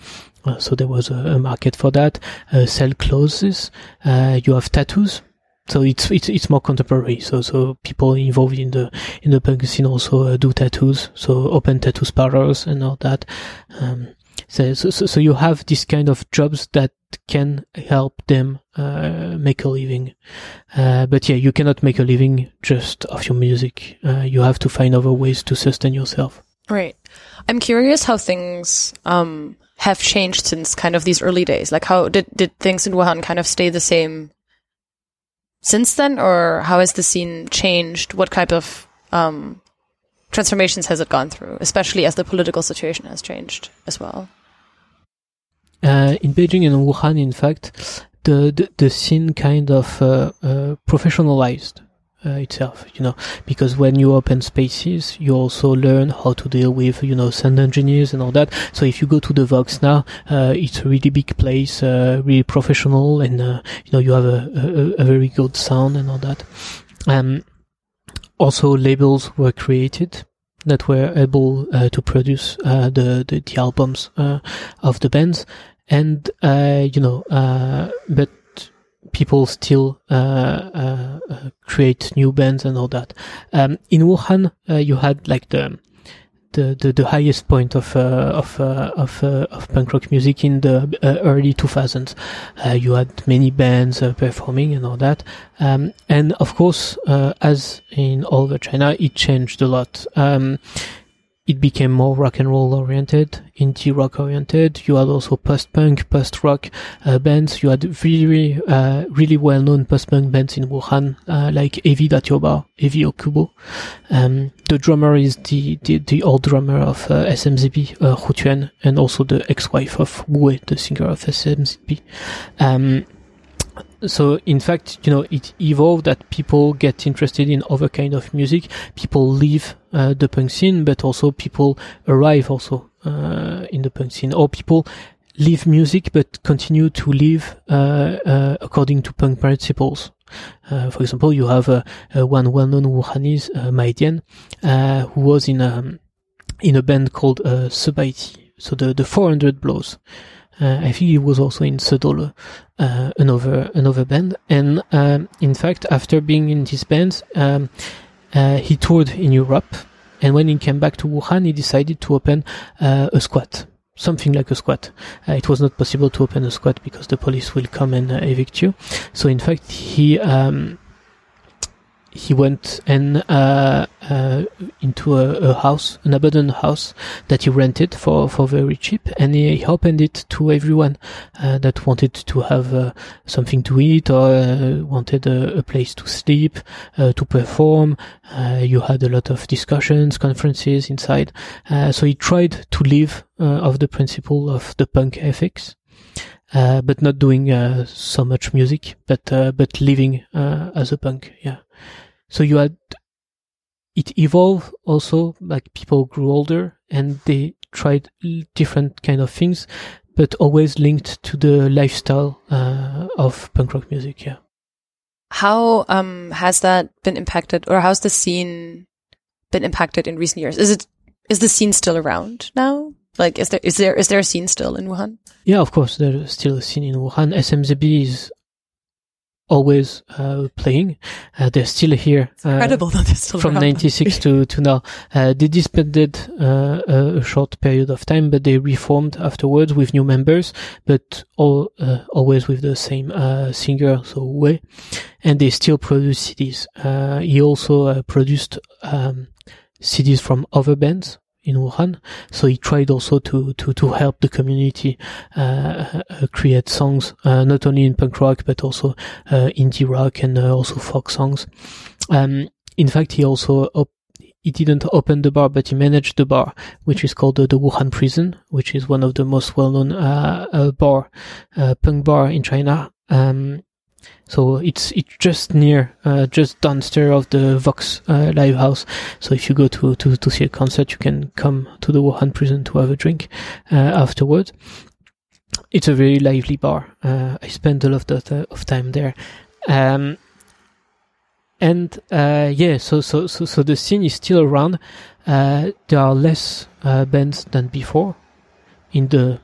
Uh, so there was a, a market for that. Uh, sell clothes. Uh, you have tattoos. So it's it's it's more contemporary. So so people involved in the in the punk scene also do tattoos. So open tattoo parlors and all that. Um, so, so, so you have this kind of jobs that can help them uh, make a living. Uh, but yeah, you cannot make a living just off your music. Uh, you have to find other ways to sustain yourself. Right. I'm curious how things um, have changed since kind of these early days. Like, how did did things in Wuhan kind of stay the same since then, or how has the scene changed? What type of um, transformations has it gone through, especially as the political situation has changed as well? Uh, in Beijing and Wuhan, in fact, the the, the scene kind of uh, uh, professionalized uh, itself, you know, because when you open spaces, you also learn how to deal with, you know, sound engineers and all that. So if you go to the Vox now, uh, it's a really big place, uh, really professional, and you know you have a, a, a very good sound and all that. Um, also labels were created that were able uh, to produce uh, the, the, the albums uh, of the bands and uh, you know, uh, but people still uh, create new bands and all that. Um, in Wuhan, you had like the the, the, the highest point of uh, of uh, of uh, of punk rock music in the early 2000s. you had many bands performing and all that, um, and of course, as in all over China, it changed a lot. Um, it became more rock and roll oriented, indie rock oriented. You had also post punk, post rock uh, bands. You had really, uh, really well known post punk bands in Wuhan, uh, like AV Dajiubao, AV Okubo. Um, the drummer is the, the, the old drummer of uh, SMZB, uh, Hu Tuan, and also the ex-wife of Wu, the singer of SMZB. Um, so in fact you know it evolved that people get interested in other kind of music. People leave uh, the punk scene but also people arrive also uh, in the punk scene. Or people leave music but continue to live uh, uh according to punk principles. Uh, for example you have uh, one well-known Wuhanese uh, Maidian who was in a um, in a band called uh, Subaiti so the the 400 blows I think he was also in Sodolo, uh, another another band. And um, in fact, after being in this band, um, uh, he toured in Europe. And when he came back to Wuhan, he decided to open a squat something like a squat. Uh, it was not possible to open a squat because the police will come and uh, evict you. So in fact, he um, he went and uh, uh, into a, a, house, an abandoned house that he rented for, for very cheap, and he, opened it to everyone uh, that wanted to have uh, something to eat or uh, wanted a, a, place to sleep, uh, to perform. you had a lot of discussions, conferences inside. so he tried to live of the principle of the punk ethics. but not doing so much music, but but living as a punk, yeah. So you had it evolved also, like people grew older and they tried different kind of things, but always linked to the lifestyle uh, of punk rock music. Yeah. How um, has that been impacted, or how's the scene been impacted in recent years? Is it is the scene still around now? Like, is there is there is there a scene still in Wuhan? Yeah, of course, there's still a scene in Wuhan. SMZB is always uh, playing. Uh, they're still here. Uh, incredible that they're still from around. '96 to to now. Uh, they disbanded uh, a short period of time, but they reformed afterwards with new members, but all uh, always with the same singer, so Wei, and they still produce CDs. he also produced um, CDs from other bands in Wuhan. So he tried also to to to help the community uh, uh, create songs, uh, not only in punk rock but also uh, indie rock and uh, also folk songs. Um, in fact, he also op- he didn't open the bar, but he managed the bar, which is called the, the Wuhan Prison, which is one of the most well-known uh, bar punk bar in China. Um, so it's it's just near, uh, just downstairs of the Vox uh, live house. So if you go to, to to see a concert, you can come to the Wuhan prison to have a drink uh, afterwards. It's a very lively bar. Uh, I spent a lot of, of time there. Um, and uh, yeah, so so so so the scene is still around. Uh, there are less bands than before in the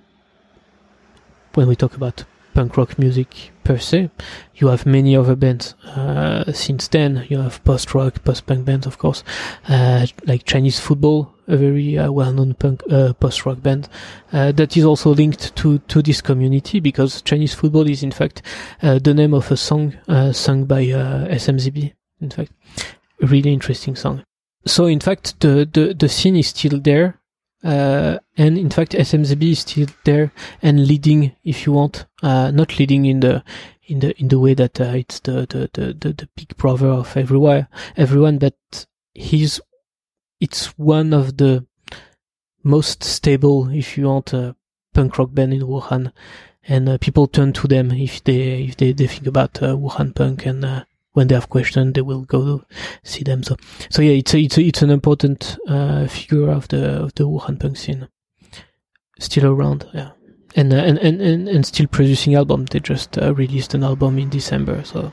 when we talk about punk rock music per se. You have many other bands uh, since then. You have post rock, post punk bands, of course, uh, like Chinese Football, a very uh, well-known punk uh, post rock band uh, that is also linked to to this community because Chinese Football is in fact uh, the name of a song sung by SMZB. In fact, a really interesting song. So in fact, the the the scene is still there. Uh, and in fact, SMZB is still there and leading, if you want, uh, not leading in the in the in the way that uh, it's the, the the, the the big brother of everywhere, everyone, but he's it's one of the most stable, if you want, uh, punk rock band in Wuhan, and uh, people turn to them if they if they, they think about uh, Wuhan punk and when they have questions, they will go to see them. So, so yeah, it's a, it's a, it's an important uh, figure of the of the Wuhan punk scene. Still around, yeah, and uh, and, and and and still producing album. They just uh, released an album in December. So,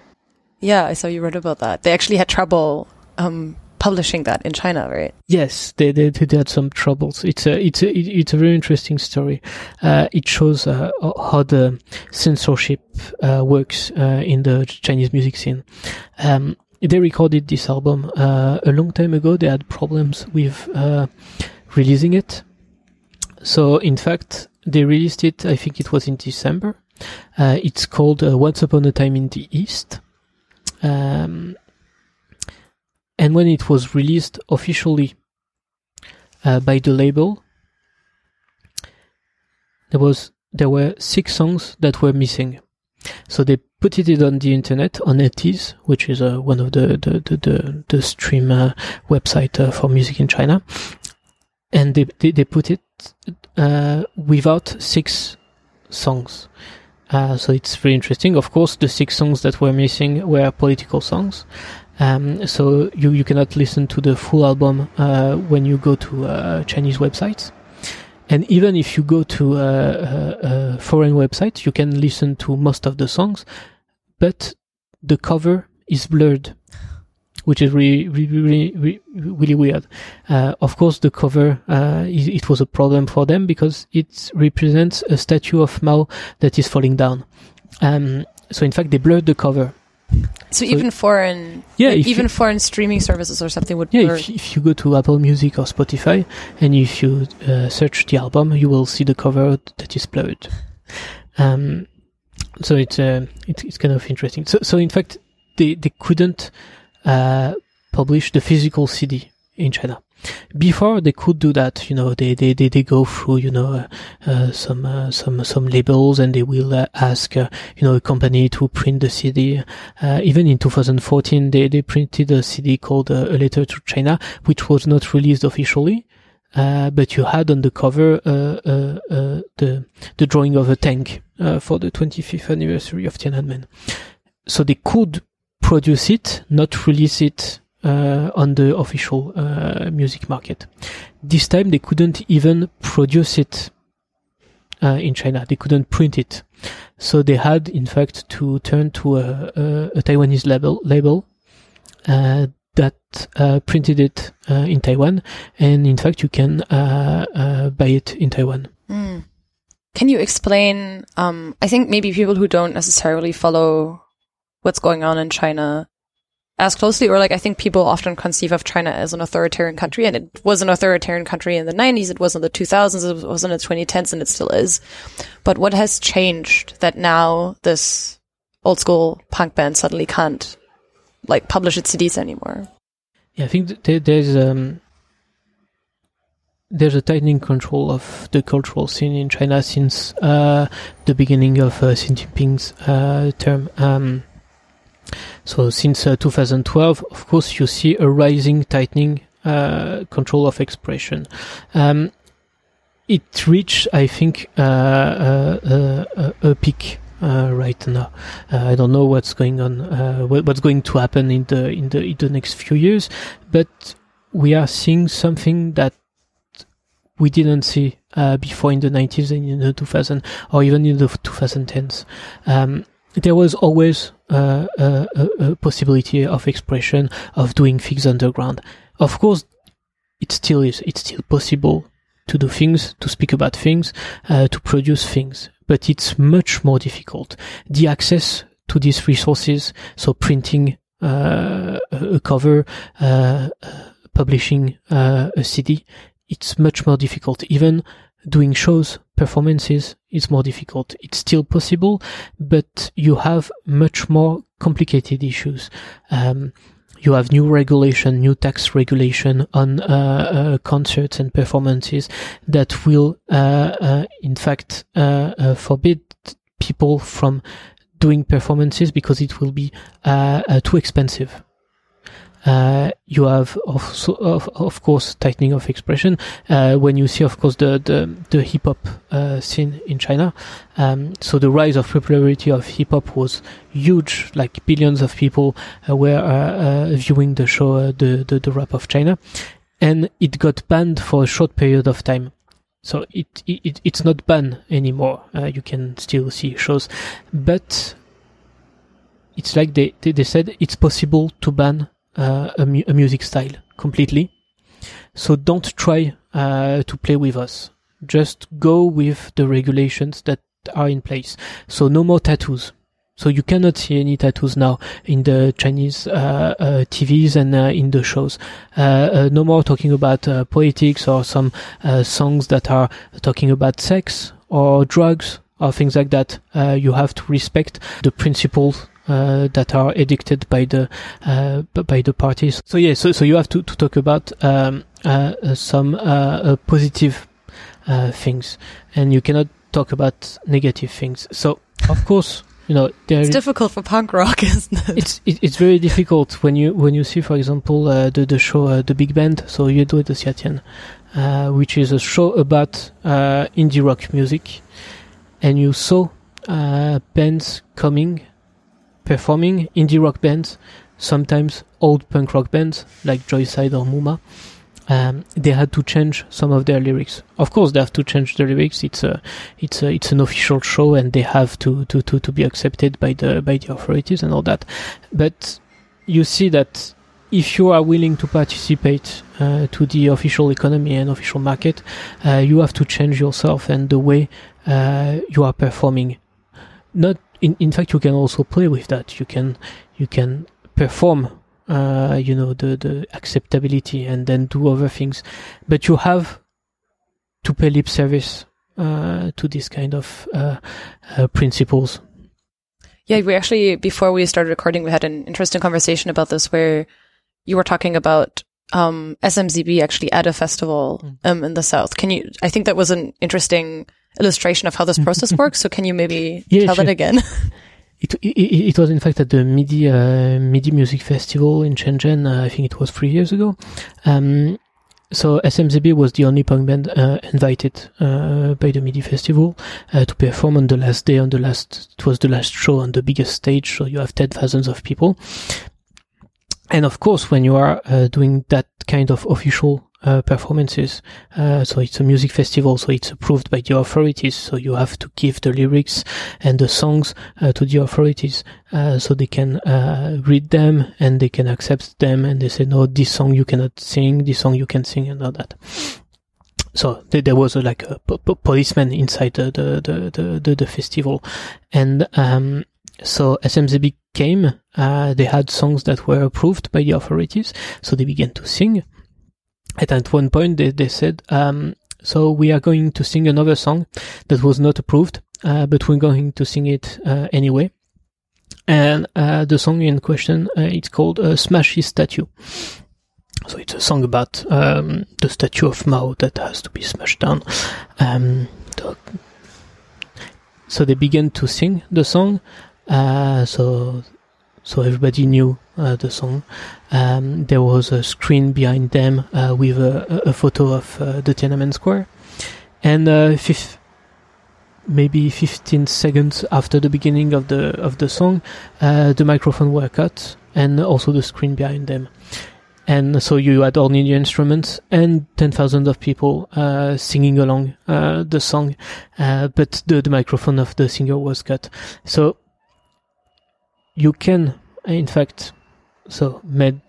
yeah, I saw you wrote about that. They actually had trouble um, publishing that in China, right? Yes, they, they, they had some troubles. It's a it's a it's a very interesting story. Uh, it shows uh, how the censorship uh, works uh, in the Chinese music scene. Um, they recorded this album uh, a long time ago. They had problems with uh, releasing it. So in fact, they released it. I think it was in December. it's called "Once Upon a Time in the East." Um, and when it was released officially uh, by the label, there was there were six songs that were missing. So they put it on the internet on Etis, which is uh, one of the the the the, the stream uh, website uh, for music in China, and they they, they put it uh, without six songs. Uh, so it's very interesting. Of course, the six songs that were missing were political songs. Um, so you, you cannot listen to the full album uh, when you go to uh, Chinese websites. And even if you go to a, a, a, foreign website, you can listen to most of the songs, but the cover is blurred, which is really, really, really, really weird. Uh, of course, the cover, uh, it, it, was a problem for them because it represents a statue of Mao that is falling down. Um, so in fact, they blurred the cover so, so even foreign, yeah, like even you, foreign streaming services or something would. Yeah, if, if, you go to Apple Music or Spotify and if you uh, search the album, you will see the cover that is blurred. Um, so it's uh, it's, it's kind of interesting. So so in fact, they they couldn't uh, publish the physical CD in China before they could do that you know they they they, they go through you know uh, uh, some uh, some some labels and they will uh, ask uh, you know a company to print the cd uh, even in 2014 they they printed a cd called a letter to china which was not released officially but you had on the cover the the drawing of a tank for the 25th anniversary of Tiananmen. So they could produce it, not release it uh, on the official uh, music market. This time they couldn't even produce it uh, in China. They couldn't print it, so they had, in fact, to turn to a, a, a Taiwanese label label uh, that uh, printed it uh, in Taiwan, and in fact, you can buy it in Taiwan. Mm. Can you explain? Um, I think maybe people who don't necessarily follow what's going on in China as closely, or like I think people often conceive of China as an authoritarian country, and it was an authoritarian country in the 90s, it was in the 2000s, it was in the 2010s, and it still is. But what has changed that now this old school punk band suddenly can't like publish its CDs anymore? Yeah, I think th- there's um, there's a tightening control of the cultural scene in China since uh, the beginning of uh, Xi Jinping's uh, term. Um, so since uh, 2012, of course, you see a rising tightening uh, control of expression. Um, it reached, I think, uh, a peak uh, right now. Uh, I don't know what's going on, uh, what's going to happen in the in the in the next few years, but we are seeing something that we didn't see before in the 90s and in the 2000s or even in the 2010s. Um, there was always uh, a, a, possibility of expression of doing things underground. Of course, it still is. It's still possible to do things, to speak about things, uh, to produce things, but it's much more difficult. The access to these resources, so printing uh, a cover, uh, publishing uh, a CD, it's much more difficult. Even doing shows, performances is more difficult. It's still possible, but you have much more complicated issues. Um, you have new regulation, new tax regulation on uh, uh, concerts and performances that will, uh, uh in fact, uh, uh, forbid people from doing performances because it will be too expensive. Uh, you have of, of, of course tightening of expression uh, when you see of course the the, the hip hop uh, scene in China. Um, so the rise of popularity of hip hop was huge, like billions of people uh, were uh, viewing the show, the, the the rap of China, and it got banned for a short period of time. So it, it it's not banned anymore. you can still see shows, but it's like they, they, they said it's possible to ban uh, a, mu- a, music style completely. So don't try uh, to play with us. Just go with the regulations that are in place. So no more tattoos. So you cannot see any tattoos now in the Chinese uh, uh, TVs and uh, in the shows. Uh, no more talking about politics or some songs that are talking about sex or drugs or things like that. you have to respect the principles uh, that are addicted by the uh, by the parties. So yeah, so so you have to, to talk about um, uh, uh some uh, uh, positive uh, things, and you cannot talk about negative things. So of course. You know, it's difficult for punk rock, isn't it? It's it, it's very difficult when you when you see, for example, uh, the the show uh, the Big Band, so you Yuedui de Xiatian, which is a show about uh, indie rock music, and you saw bands coming performing indie rock bands, sometimes old punk rock bands like Joyside or Muma. Um, they had to change some of their lyrics. Of course, they have to change the lyrics. It's a, it's a, it's an official show, and they have to, to, to, to be accepted by the by the authorities and all that. But you see that if you are willing to participate uh, to the official economy and official market, uh, you have to change yourself and the way uh, you are performing. Not in in fact you can also play with that. You can you can perform uh, you know the the acceptability and then do other things. But you have to pay lip service uh, to this kind of uh, uh principles. Yeah we actually before we started recording we had an interesting conversation about this where you were talking about um, SMZB actually at a festival mm. um, in the south. Can you i think that was an interesting illustration of how this process works. So can you maybe yeah, tell sure. it again? It, it, it, was in fact at the MIDI uh, MIDI Music Festival in Shenzhen. Uh, I think it was three years ago. Um, so SMZB was the only punk band uh, invited uh, by the MIDI Festival uh, to perform on the last day. On the last, it was the last show on the biggest stage, so you have ten thousands of people. And of course, when you are uh, doing that kind of official uh, performances. Uh, so it's a music festival, so it's approved by the authorities. So you have to give the lyrics and the songs uh, to the authorities, uh, so they can uh, read them and they can accept them. And they say, no, this song you cannot sing, this song you can sing, and all that. So there was a, like a policeman inside the the, the the, the, festival, and um, so SMZB came, they had songs that were approved by the authorities, so they began to sing. At one point, they, they said, um, so we are going to sing another song that was not approved, uh, but we're going to sing it uh, anyway. And uh, the song in question, uh, it's called uh, "Smash His Statue." So it's a song about um, the statue of Mao that has to be smashed down. Um, so they began to sing the song. Uh, so so everybody knew uh, the song. Um, there was a screen behind them uh, with a, a, photo of uh, the Tiananmen Square, and uh, fif- maybe 15 seconds after the beginning of the of the song, uh, the microphone were cut, and also the screen behind them. And so you had only the instruments and 10,000 of people uh, singing along uh the song, but the, the microphone of the singer was cut. So you can, in fact, so made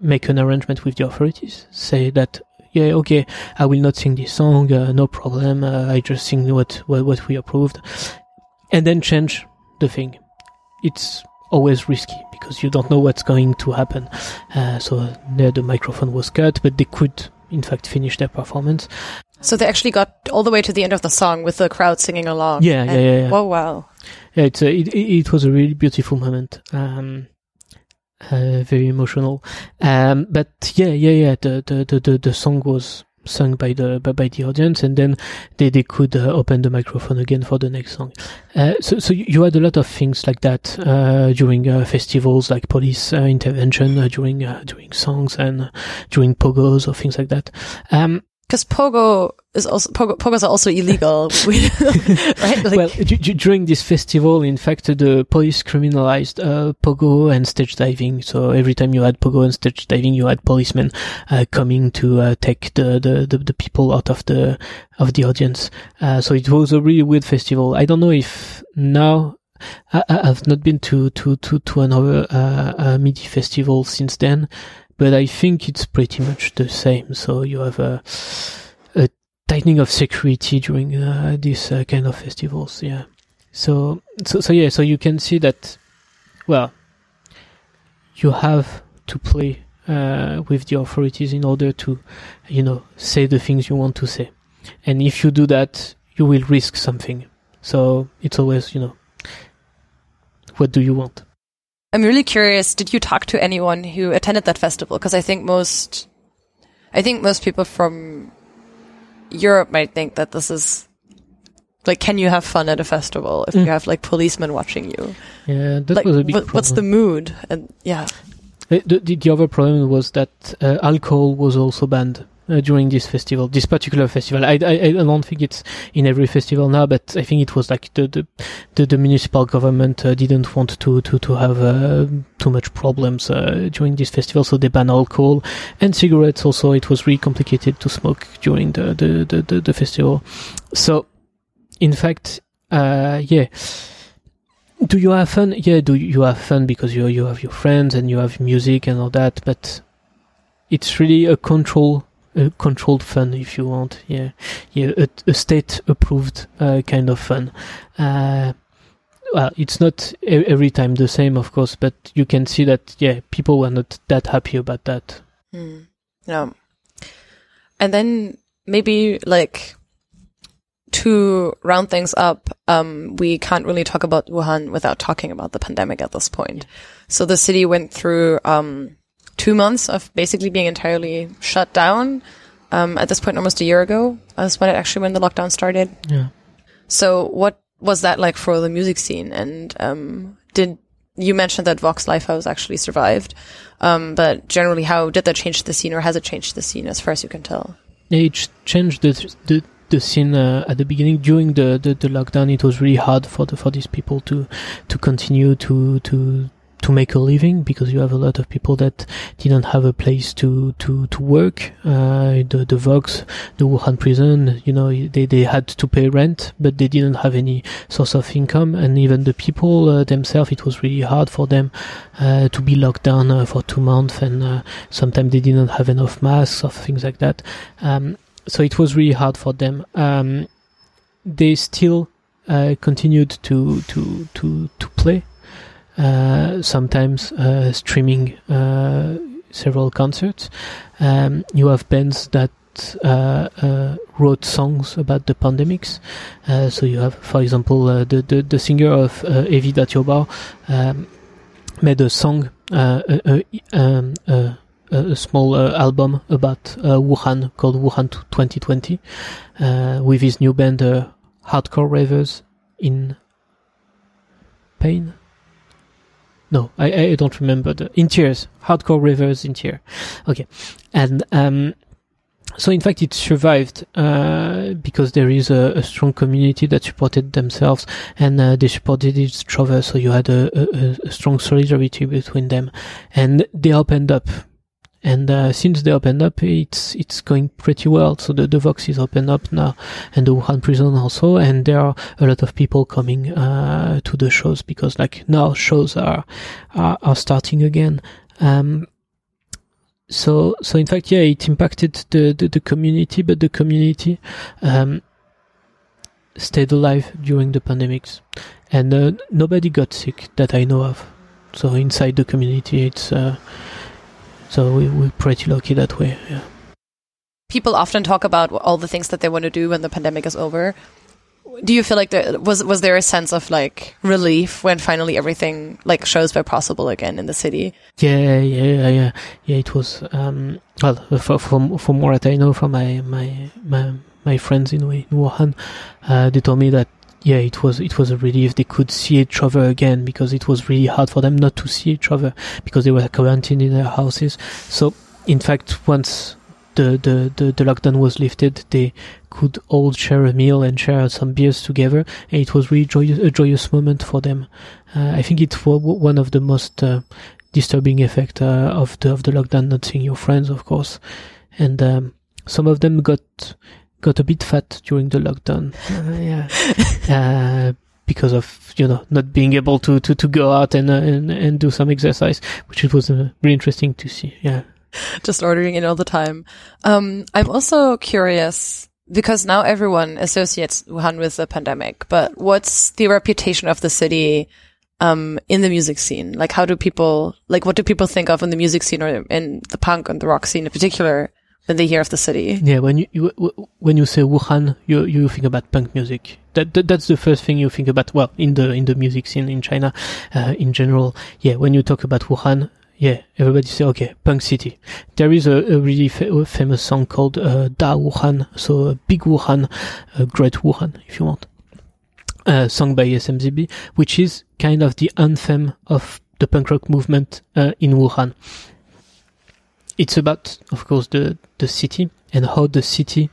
make an arrangement with the authorities, say that yeah, okay, I will not sing this song, uh, no problem. Uh, I just sing what, what what we approved, and then change the thing. It's always risky because you don't know what's going to happen. Uh, so there, the microphone was cut, but they could, in fact, finish their performance. So they actually got all the way to the end of the song with the crowd singing along. Yeah, yeah, yeah, yeah. Oh wow! Yeah, it's a, it, it was a really beautiful moment. Um, uh, very emotional. Um, but yeah, yeah, yeah. The, the, the, the, song was sung by the by, the audience, and then they they could uh, open the microphone again for the next song. Uh, so so you had a lot of things like that uh, during uh, festivals, like police uh, intervention during during songs and during pogos or things like that. Um, because pogo is also pogo, pogos are also illegal, right? Like, well, d- d- during this festival, in fact, the police criminalized uh, pogo and stage diving. So every time you had pogo and stage diving, you had policemen uh, coming to uh, take the, the, the, the, people out of the of the audience. Uh, so it was a really weird festival. I don't know if now I, have not been to to to to another uh, MIDI festival since then but I think it's pretty much the same. So you have a, a tightening of security during uh, these uh, kind of festivals. Yeah. So, so, so yeah, so you can see that, well, you have to play uh, with the authorities in order to, you know, say the things you want to say. And if you do that, you will risk something. So it's always, you know, what do you want? I'm really curious. Did you talk to anyone who attended that festival? Because I think most, I think most people from Europe might think that this is like, can you have fun at a festival if mm. you have like policemen watching you? Yeah, that like, was a big what, What's the mood? And yeah, the, the, the other problem was that uh, alcohol was also banned uh, during this festival, this particular festival. I, I, I don't think it's in every festival now, but I think it was like the the, the, the municipal government uh, didn't want to to to have uh, too much problems uh, during this festival, so they banned alcohol and cigarettes. Also, it was really complicated to smoke during the the the, the, the festival. So, in fact, uh, yeah. Do you have fun? Yeah, do you have fun because you you have your friends and you have music and all that, but it's really a control a controlled fun if you want. Yeah. Yeah a, a state approved uh, kind of fun. Uh, well it's not every time the same of course but you can see that yeah people were not that happy about that. Mm. yeah. And then maybe like to round things up, um, we can't really talk about Wuhan without talking about the pandemic at this point. So the city went through um, two months of basically being entirely shut down. Um, at this point, almost a year ago, that's when it actually when the lockdown started. Yeah. So, what was that like for the music scene? And um, did you mentioned that Vox Live House actually survived? Um, but generally, how did that change the scene, or has it changed the scene as far as you can tell? It changed the the, the scene uh, at the beginning during the, the, the lockdown. It was really hard for the for these people to to continue to to to make a living because you have a lot of people that didn't have a place to to to work. Uh, the the Vox, the Wuhan prison, you know, they they had to pay rent, but they didn't have any source of income, and even the people uh, themselves, it was really hard for them uh, to be locked down uh, for two months, and uh, sometimes they didn't have enough masks or things like that. Um, so it was really hard for them. Um, they still uh, continued to to to to play sometimes uh, streaming uh, several concerts. Um, you have bands that uh, uh, wrote songs about the pandemics. Uh, so you have, for example, the, the, the singer of uh, AV Dajiubao um, made a song, a, um, a, small album about Wuhan called Wuhan 2020 with his new band, Hardcore Ravers in Pain no, I, I don't remember the in tears, hardcore rivers in tears. Okay, and um, so in fact it survived uh, because there is a, a, strong community that supported themselves and uh, they supported each other. So you had a, a, a strong solidarity between them, and they opened up and uh, since they opened up, it's it's going pretty well. So the, the Vox is opened up now, and the Wuhan prison also. And there are a lot of people coming uh, to the shows because like now shows are are, are starting again. Um, so so in fact, yeah, it impacted the the, the community, but the community. Um, stayed alive during the pandemics and uh, nobody got sick that I know of. So inside the community, it's uh, so we, we're pretty lucky that way. Yeah. People often talk about all the things that they want to do when the pandemic is over. Do you feel like there was was there a sense of like relief when finally everything like shows were possible again in the city? Yeah, yeah, yeah, yeah. It was um, well for, from from what I know from my my my, my friends in, in Wuhan, uh, they told me that yeah, it was it was a relief. They could see each other again because it was really hard for them not to see each other because they were quarantined in their houses. So, in fact, once the, the, the, the lockdown was lifted, they could all share a meal and share some beers together, and it was really joyous, a joyous moment for them. Uh, I think it was one of the most uh, disturbing effect uh, of the of the lockdown, not seeing your friends, of course, and um, some of them got got a bit fat during the lockdown. Uh, yeah. uh, because of you know not being able to to, to go out and, uh, and and do some exercise, which it was uh, really interesting to see. Yeah, just ordering it all the time. Um, I'm also curious because now everyone associates Wuhan with the pandemic, but what's the reputation of the city um, in the music scene? Like, how do people like what do people think of in the music scene or in the punk and the rock scene in particular? When they hear of the city. Yeah, when you, you when you say Wuhan, you you think about punk music. That, that, that's the first thing you think about. Well, in the in the music scene in China, uh, in general, yeah. When you talk about Wuhan, yeah, everybody say okay, punk city. There is a, a really fa- famous song called uh, Da Wuhan, so uh, Big Wuhan, uh, Great Wuhan, if you want. Uh, sung by SMZB, which is kind of the anthem of the punk rock movement uh, in Wuhan it's about, of course, the the city and how the city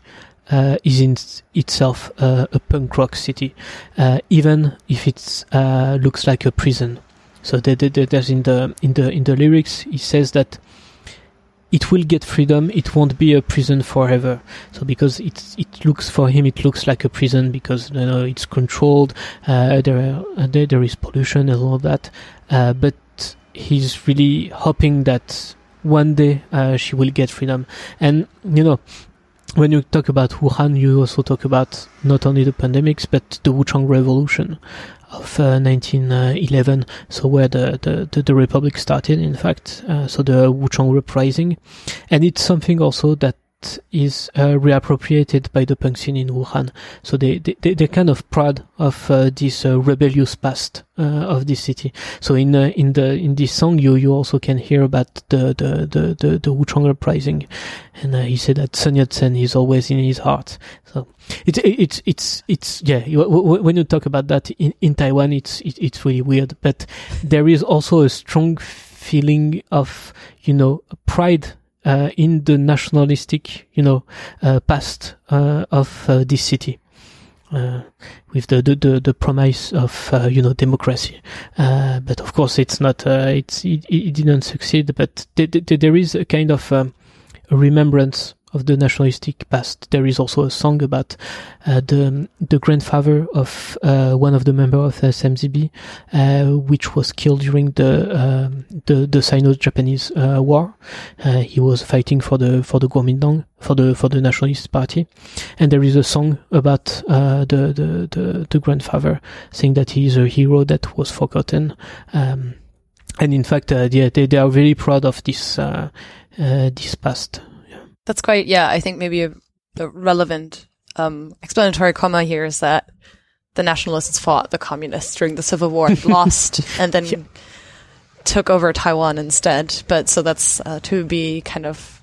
uh, is in itself uh, a punk rock city, uh, even if it uh, looks like a prison. So there, there's in the in the in the lyrics, he says that it will get freedom. It won't be a prison forever. So because it it looks for him, it looks like a prison because you know it's controlled. Uh, there, are, there there is pollution and all that. Uh, but he's really hoping that one day uh, she will get freedom. And you know, when you talk about Wuhan, you also talk about not only the pandemics but the Wuchang Revolution of uh, 1911. So where the, the, the, the, republic started, in fact. Uh, so the Wuchang Uprising, and it's something also that is uh, reappropriated by the punk scene in Wuhan. So they, they, they're kind of proud of uh, this uh, rebellious past uh, of this city. So in uh, in the in this song, you you also can hear about the the the the, the Wuchang uprising, and uh, he said that Sun Yat-sen is always in his heart. So it's it's it's it's yeah. when you talk about that in, in Taiwan, it's it, it's really weird, but there is also a strong feeling of you know pride in the nationalistic, you know, uh, past uh, of uh, this city. Uh, with the, the, the, the, promise of uh, you know democracy, Uh, but of course it's not. it's it, it, didn't succeed. But th- th- there is a kind of um, remembrance of the nationalistic past. There is also a song about uh, the the grandfather of uh, one of the members of SMZB, uh, which was killed during the um, the, the Sino-Japanese uh, War. Uh, he was fighting for the for the Kuomintang for the for the Nationalist Party, and there is a song about uh, the, the, the the grandfather saying that he is a hero that was forgotten. Um, and in fact, uh, they, they are very proud of this this past. That's quite, yeah, I think maybe a, a relevant um, explanatory comma here is that the nationalists fought the communists during the Civil War, lost, and then yeah. took over Taiwan instead. But so that's uh, to be kind of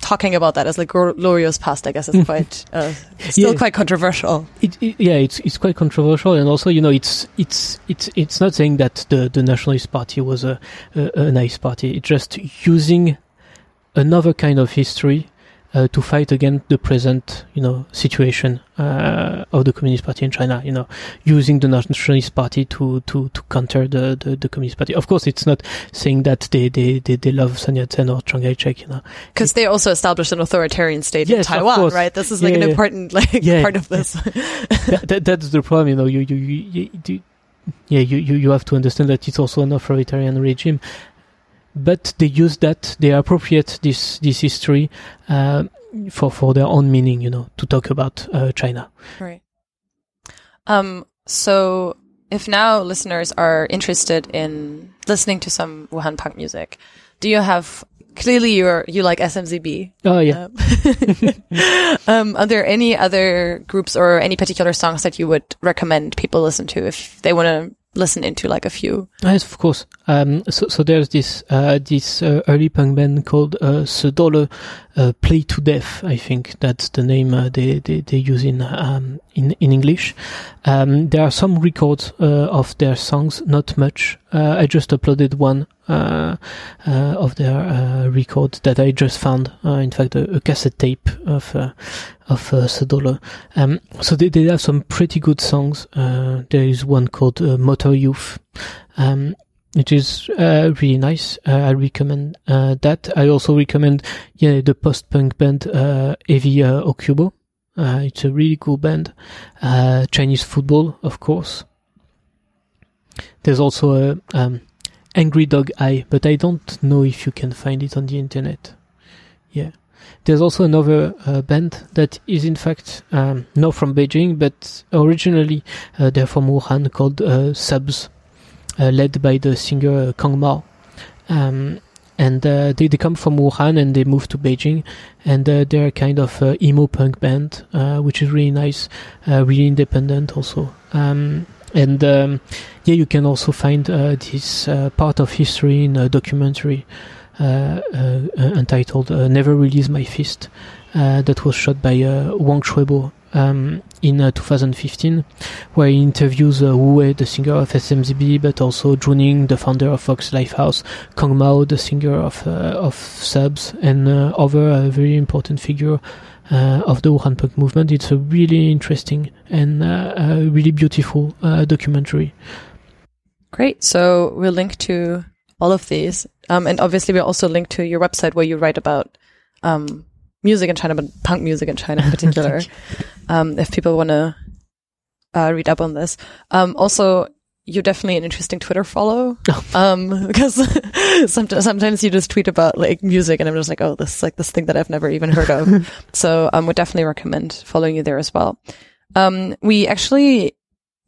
talking about that as like glorious past, I guess, is quite uh, still yeah. quite controversial. It, it, yeah, it's it's quite controversial, and also you know it's it's it's it's not saying that the the Nationalist Party was a a, a nice party. It's just using another kind of history uh, to fight against the present, you know, situation uh, of the Communist Party in China. You know, using the Nationalist Party to to to counter the, the, the Communist Party. Of course, it's not saying that they they they, they love Sun Yat-sen or Chiang Kai-shek. You know, because they also established an authoritarian state yes, in Taiwan, right? This is like yeah, an important like yeah, part of this. that, that, that's the problem. You know, you you, you, you yeah, you, you, you have to understand that it's also an authoritarian regime but they use that they appropriate this this history uh, for for their own meaning you know to talk about uh, china. Right. Um so if now listeners are interested in listening to some wuhan punk music do you have clearly you're you like smzb oh yeah. Um, are there any other groups or any particular songs that you would recommend people listen to if they want to listen into like a few. Yes, of course. Um, so, so there's this uh, this uh, early punk band called uh, Sedole, uh, Play to Death. I think that's the name uh, they, they they use in um, in in English. Um, there are some records uh, of their songs, not much. Uh, I just uploaded one uh, of their uh, record that I just found. in fact, a, a, cassette tape of of uh. Um, so they, they have some pretty good songs. there is one called Motor Youth. Um, which is uh, really nice. Uh, I recommend uh, that. I also recommend yeah the post punk band AV Okubo. It's a really cool band. Chinese football, of course. There's also a um, Angry Dog Eye, but I don't know if you can find it on the internet. Yeah. There's also another uh, band that is in fact um, not from Beijing, but originally uh, they're from Wuhan called uh, Subs, uh, led by the singer uh, Kang Mao. Um, and uh, they, they come from Wuhan and they moved to Beijing, and they're a kind of emo punk band, which is really nice, really independent also. Um, and um, yeah, you can also find uh, this uh, part of history in a documentary uh, uh, entitled "Never Release My Fist," that was shot by Wang Shuibo um, in 2015, where he interviews uh, Wu Wei, the singer of SMZB, but also Zhu Ning, the founder of Vox Live House, Kang Mao, the singer of of Subs, and other very important figure uh, of the Wuhan punk movement. It's a really interesting and uh, really beautiful uh, documentary. Great. So we'll link to all of these. Um, and obviously we'll also link to your website where you write about um, music in China, but punk music in China in particular. um, if people want to uh, read up on this. Um, also, you're definitely an interesting Twitter follow. um, because sometimes, sometimes you just tweet about like music and I'm just like, oh, this is like this thing that I've never even heard of. so, um, would definitely recommend following you there as well. Um, we actually,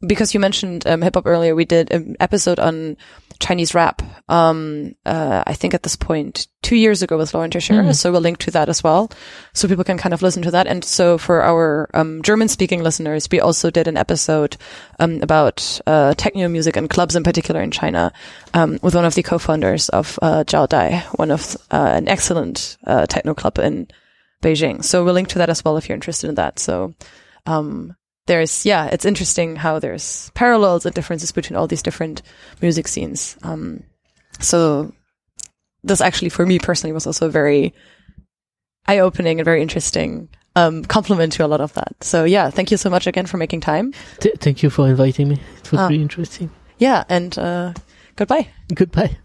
because you mentioned, um, hip hop earlier, we did an episode on Chinese rap. Um, uh, I think at this point, two years ago with Lauren Teixeira. Mm. So we'll link to that as well. So people can kind of listen to that. And so for our, um, German speaking listeners, we also did an episode, um, about, uh, techno music and clubs in particular in China, um, with one of the co-founders of, uh, Zhao Dai, one of, uh, an excellent, uh, techno club in Beijing. So we'll link to that as well if you're interested in that. So, um, there's yeah, it's interesting how there's parallels and differences between all these different music scenes. Um, so this actually for me personally was also very eye opening and very interesting um, compliment to a lot of that. So yeah, thank you so much again for making time. Th- thank you for inviting me. It was uh, really interesting. Yeah, and uh, goodbye. Goodbye.